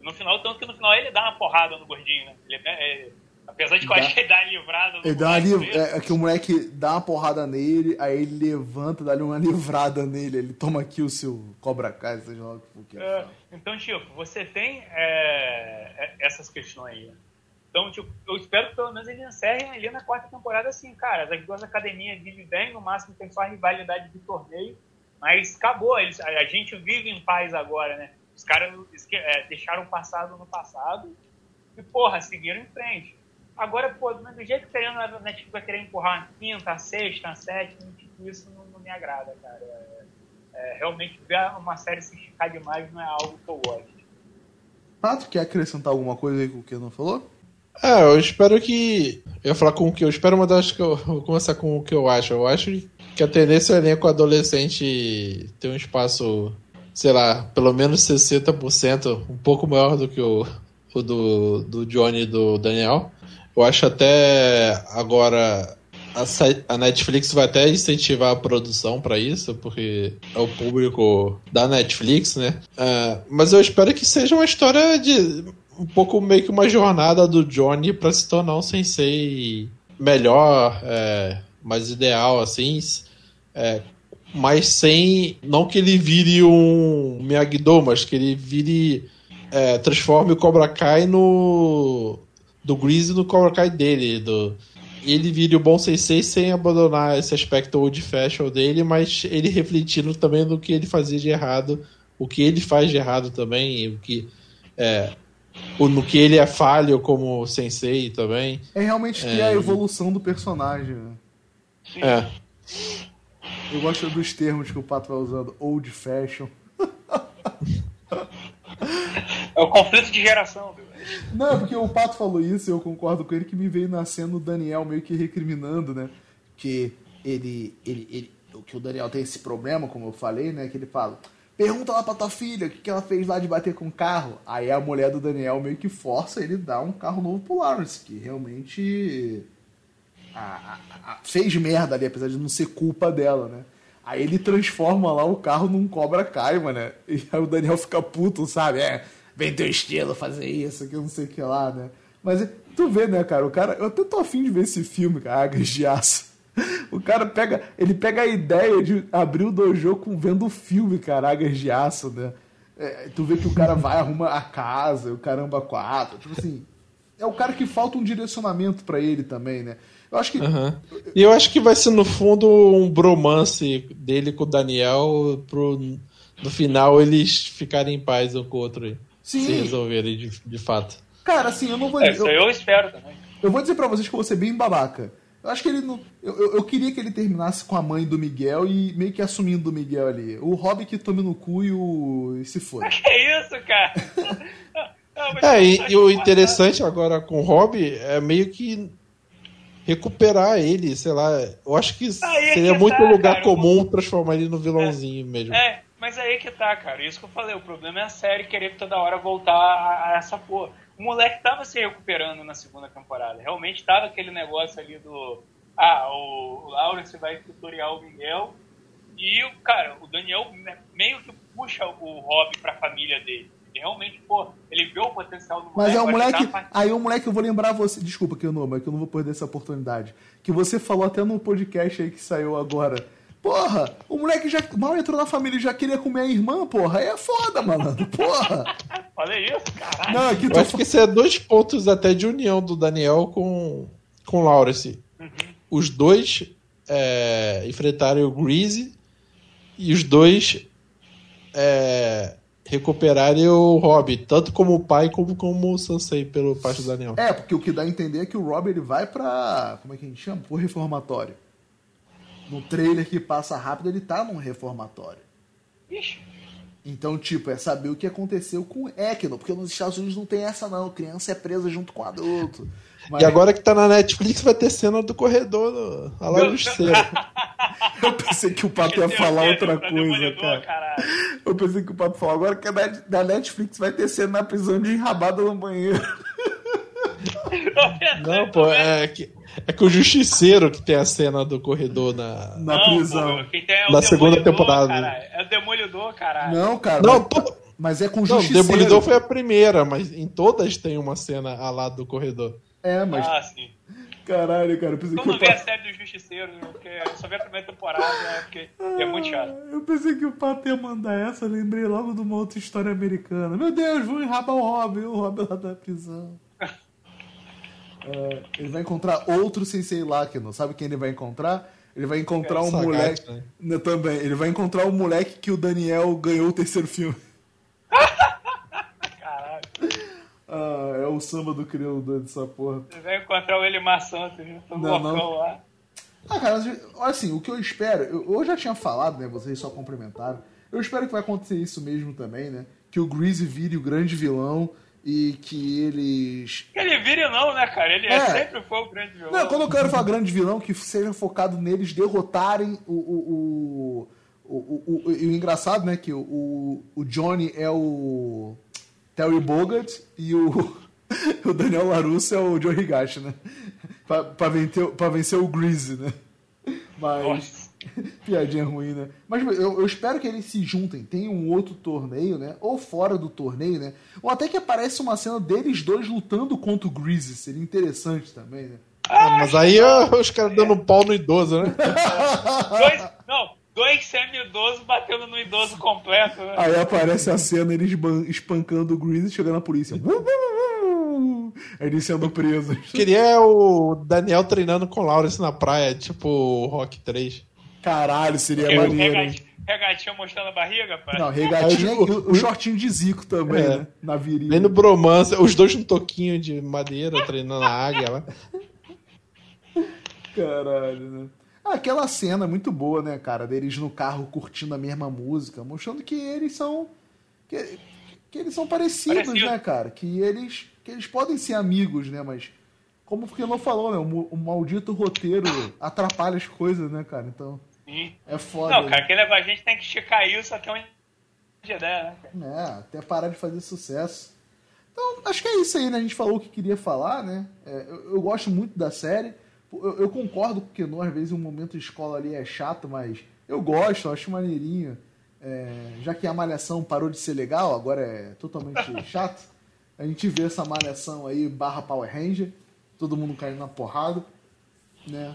E no final, tanto que no final ele dá uma porrada no gordinho, né? Ele é, é Apesar de que eu acho que ele dá uma livrada ele dá uma liv... é, é, que o moleque dá uma porrada nele, aí ele levanta, dá uma [laughs] livrada nele, ele toma aqui o seu Cobra Kai, seja lá o que for. É, então, tipo, você tem é, é, essas questões aí. Então, tipo, eu espero que pelo menos eles encerrem ali na quarta temporada assim, cara. As duas academias vivem bem, no máximo tem só a rivalidade de torneio, mas acabou. Eles, a gente vive em paz agora, né? Os caras é, deixaram o passado no passado e, porra, seguiram em frente. Agora, pô, do jeito que a Netflix vai querer empurrar a quinta, a sexta, a sétima, tipo, isso não, não me agrada, cara. É, é, realmente ver uma série se esticar demais não é algo que eu gosto. Pato, quer acrescentar alguma coisa aí com o que não falou? É, eu espero que. Eu ia falar com o que eu espero, mas acho que eu vou começar com o que eu acho. Eu acho que a tendência é o elenco adolescente ter um espaço, sei lá, pelo menos 60%, um pouco maior do que o o do, do Johnny e do Daniel. Eu acho até agora a, Netflix vai até incentivar a produção para isso, porque é o público da Netflix, né? Uh, mas eu espero que seja uma história de um pouco meio que uma jornada do Johnny para se tornar um sensei melhor, é, mais ideal, assim. É, mas sem. Não que ele vire um Miyagi-Do, mas que ele vire. É, transforme o Cobra Kai no. Do Greasy no Cobra Kai dele. Do, ele vire o bom sensei sem abandonar esse aspecto old fashion dele, mas ele refletindo também no que ele fazia de errado, o que ele faz de errado também, o que. É, no que ele é falho como sensei também. É realmente que é, a evolução do personagem. Né? É. Eu gosto dos termos que o Pato vai usando, old fashion. É o conflito de geração, viu? Não, é porque o Pato falou isso e eu concordo com ele que me veio nascendo o Daniel meio que recriminando, né? Que ele, ele, ele, que o Daniel tem esse problema, como eu falei, né? Que ele fala, pergunta lá pra tua filha o que, que ela fez lá de bater com o carro. Aí a mulher do Daniel meio que força ele dar um carro novo pro Lawrence, que realmente a, a, a, fez merda ali, apesar de não ser culpa dela, né? Aí ele transforma lá o carro num cobra caima, né? E aí o Daniel fica puto, sabe? É, vem teu estilo fazer isso, que não sei o que lá, né? Mas tu vê, né, cara? O cara. Eu até tô afim de ver esse filme, cara, Águas de Aço. O cara pega. Ele pega a ideia de abrir o dojo com vendo o filme, cara, Águas de Aço, né? É, tu vê que o cara vai, arruma a casa, o caramba quatro. Tipo assim. É o cara que falta um direcionamento para ele também, né? Eu acho que. Uhum. E eu acho que vai ser, no fundo, um bromance dele com o Daniel pro, no final eles ficarem em paz um com o outro aí. Sim. Se resolverem de, de fato. Cara, assim, eu não vou. É, eu, eu espero também. Eu vou dizer pra vocês que eu vou ser bem babaca. Eu acho que ele não. Eu, eu, eu, queria que ele terminasse com a mãe do Miguel e meio que assumindo o Miguel ali. O Rob que tome no cu e o. e se for. Que [laughs] isso, cara? [laughs] é, e, e o interessante agora com o Rob é meio que recuperar ele, sei lá. Eu acho que aí é seria que muito tá, lugar cara, comum transformar ele no vilãozinho é, mesmo. É, mas aí que tá, cara. Isso que eu falei. O problema é a série querer toda hora voltar a, a essa porra. O moleque tava se recuperando na segunda temporada. Realmente tava aquele negócio ali do. Ah, o, Lawrence vai tutorial o Miguel. E, cara, o Daniel meio que puxa o Rob pra família dele realmente, pô, ele vê o potencial do moleque. Mas é o moleque. Tá... Aí o moleque, eu vou lembrar você. Desculpa que eu não, mas que eu não vou perder essa oportunidade. Que você falou até no podcast aí que saiu agora. Porra, o moleque já mal entrou na família e já queria comer a irmã, porra. Aí é foda, mano. Porra. [laughs] Falei isso, caralho. Não, aqui eu tô... acho que esse é dois pontos até de união do Daniel com, com o Lawrence. Uhum. Os dois é, enfrentarem o Greasy e os dois é, recuperarem o Rob, tanto como pai como como o Sansei pelo parte do Daniel. É, porque o que dá a entender é que o Rob ele vai pra. Como é que a gente chama? Pro reformatório. No trailer que passa rápido, ele tá num reformatório. Ixi. Então, tipo, é saber o que aconteceu com o Ekno, porque nos Estados Unidos não tem essa não, criança é presa junto com adulto. Mas... E agora que tá na Netflix vai ter cena do corredor a lá do [laughs] Eu pensei que o Pato ia falar outra coisa, cara. Eu pensei que o Pato falou agora que da Netflix vai ter cena na prisão de enrabada no banheiro. [laughs] Não, pô, é que, é que o Justiceiro que tem a cena do corredor na, na não, prisão. Pô, é na segunda temporada. Caralho. É o Demolidor, caralho. Não, cara. Não, mas, mas é com o Justiceiro. Não, o Demolidor foi a primeira, mas em todas tem uma cena ao lado do corredor. É, mas. Ah, sim. Caralho, cara. Eu, pensei eu não vi a série do Justiceiro, porque eu só vi a primeira temporada, né, porque é muito chato. Eu pensei que o Pato ia mandar essa, lembrei logo de uma outra história americana. Meu Deus, vou enrabar o Robin, o Robin lá da prisão. É, ele vai encontrar outro Sensei lá, que não sabe quem ele vai encontrar? Ele vai encontrar um moleque. Né? Também, ele vai encontrar o um moleque que o Daniel ganhou o terceiro filme. Ah, é o samba do crioulo dessa porra. Você vai encontrar o Elimar Santos no não, não. lá. Ah, cara, assim, o que eu espero, eu, eu, já tinha falado, né? Vocês só complementaram. Eu espero que vai acontecer isso mesmo também, né? Que o Greasy vire o grande vilão e que eles. Que ele vire não, né, cara? Ele é. sempre foi o grande vilão. Não, quando eu quero falar grande vilão, que seja focado neles derrotarem o. o, o, o, o, o, engraçado, né, que o, o Johnny é o Terry Bogard e o, [laughs] o Daniel Larusso é o Joe Higashi, né? Pra, pra, vencer, pra vencer o Greasy, né? Mas. Nossa. [laughs] Piadinha ruim, né? Mas eu, eu espero que eles se juntem. Tem um outro torneio, né? Ou fora do torneio, né? Ou até que aparece uma cena deles dois lutando contra o Greasy. Seria interessante também, né? Ah, mas aí ó, os caras dando pau no idoso, né? [laughs] Dois, não, dois semi-idosos batendo no idoso completo, né? Aí aparece a cena, eles espancando o Greasy e chegando a polícia. Aí eles sendo presos. Queria o Daniel treinando com o Lawrence na praia, tipo Rock 3. Caralho, seria o maneiro. hein? regati- Regatinha mostrando a barriga, pai. Não, regatinha Aí, e o, o shortinho de Zico também, É. né? Na virilha. Nem no bromance, os dois no toquinho de madeira treinando a águia lá. Caralho, né? Aquela cena é muito boa, né, cara? Deles no carro curtindo a mesma música, mostrando que eles são. que, que eles são parecidos, Parecido. né, cara? Que eles, que eles podem ser amigos, né? Mas. Como o Fernando falou, né? O, o maldito roteiro atrapalha as coisas, né, cara? Então. Ih. É foda. Não, né? cara, aquele negócio a gente tem que esticar isso até onde der, né? É, até parar de fazer sucesso. Então, acho que é isso aí, né? A gente falou o que queria falar, né? É, eu, eu gosto muito da série. Eu, eu concordo com o Kenon, às vezes um momento de escola ali é chato, mas eu gosto, eu acho maneirinho. É, já que a malhação parou de ser legal, agora é totalmente [laughs] chato. A gente vê essa malhação aí, barra Power Ranger, todo mundo caindo na porrada, né?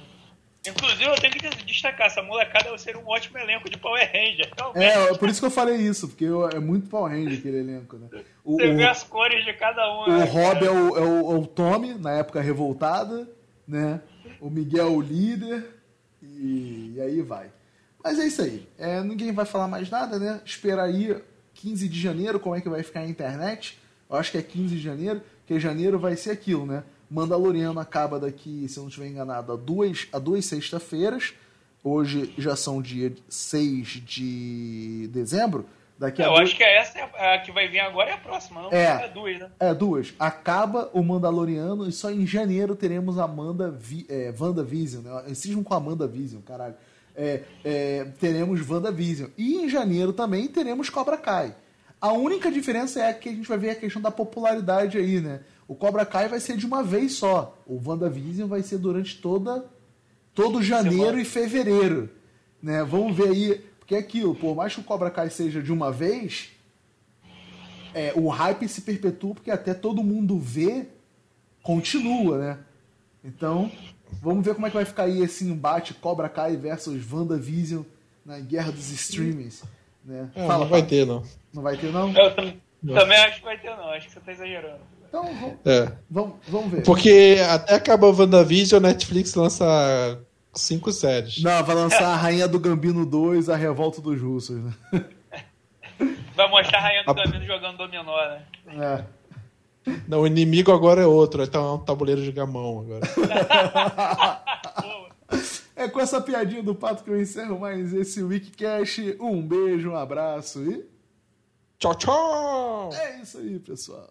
Inclusive, eu tenho que destacar, essa molecada ser um ótimo elenco de Power Ranger. Realmente, É, por isso que eu falei isso, porque é muito Power Ranger aquele elenco, né? O, você o- vê as cores de cada um. O né, Rob é o, é, o, é o Tommy, na época revoltada, né? O Miguel é o líder, e, e aí vai. Mas é isso aí. É, ninguém vai falar mais nada, né? Espera aí 15 de janeiro, como é que vai ficar a internet. Eu acho que é 15 de janeiro, porque janeiro vai ser aquilo, né? Mandaloriano acaba daqui, se eu não estiver enganado, a duas, a duas sexta-feiras. Hoje já são dia 6 de dezembro. Daqui a Eu acho que essa é a que vai vir agora é a próxima, não? É. É duas, né? É, duas. Acaba o Mandaloriano e só em janeiro teremos a Amanda Vi, é, WandaVision, né? Eu cismo com a Amanda Vision, caralho. É, é, teremos WandaVision. E em janeiro também teremos Cobra Kai. A única diferença é que a gente vai ver a questão da popularidade aí, né? O Cobra Kai vai ser de uma vez só. O WandaVision vai ser durante toda todo janeiro Semana. e fevereiro, né? Vamos ver aí, porque é aquilo, por mais que o Cobra Kai seja de uma vez, é, o hype se perpetua porque até todo mundo vê, continua, né? Então, vamos ver como é que vai ficar aí esse embate Cobra Kai versus WandaVision na guerra dos streamings, né? É, Fala, não vai ter, não. Não vai ter, não? Eu tam- também acho que vai ter, não. Acho que você tá exagerando. Então, vamos, É. vamos, vamos ver. Porque até acaba o WandaVision, a Netflix lança cinco séries. Não, vai lançar a Rainha do Gambino 2, a Revolta dos Russos, né? [laughs] Vai mostrar a Rainha do A- Caminho jogando dominó, né? É. Não, o inimigo agora é outro, então é um tabuleiro de gamão agora. [laughs] É com essa piadinha do pato que eu encerro mais esse Wikicast. Um beijo, um abraço e tchau, tchau! é isso aí, pessoal.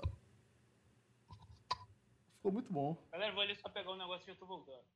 Ficou muito bom. Galera, vou ali só pegar um negócio e eu tô voltando.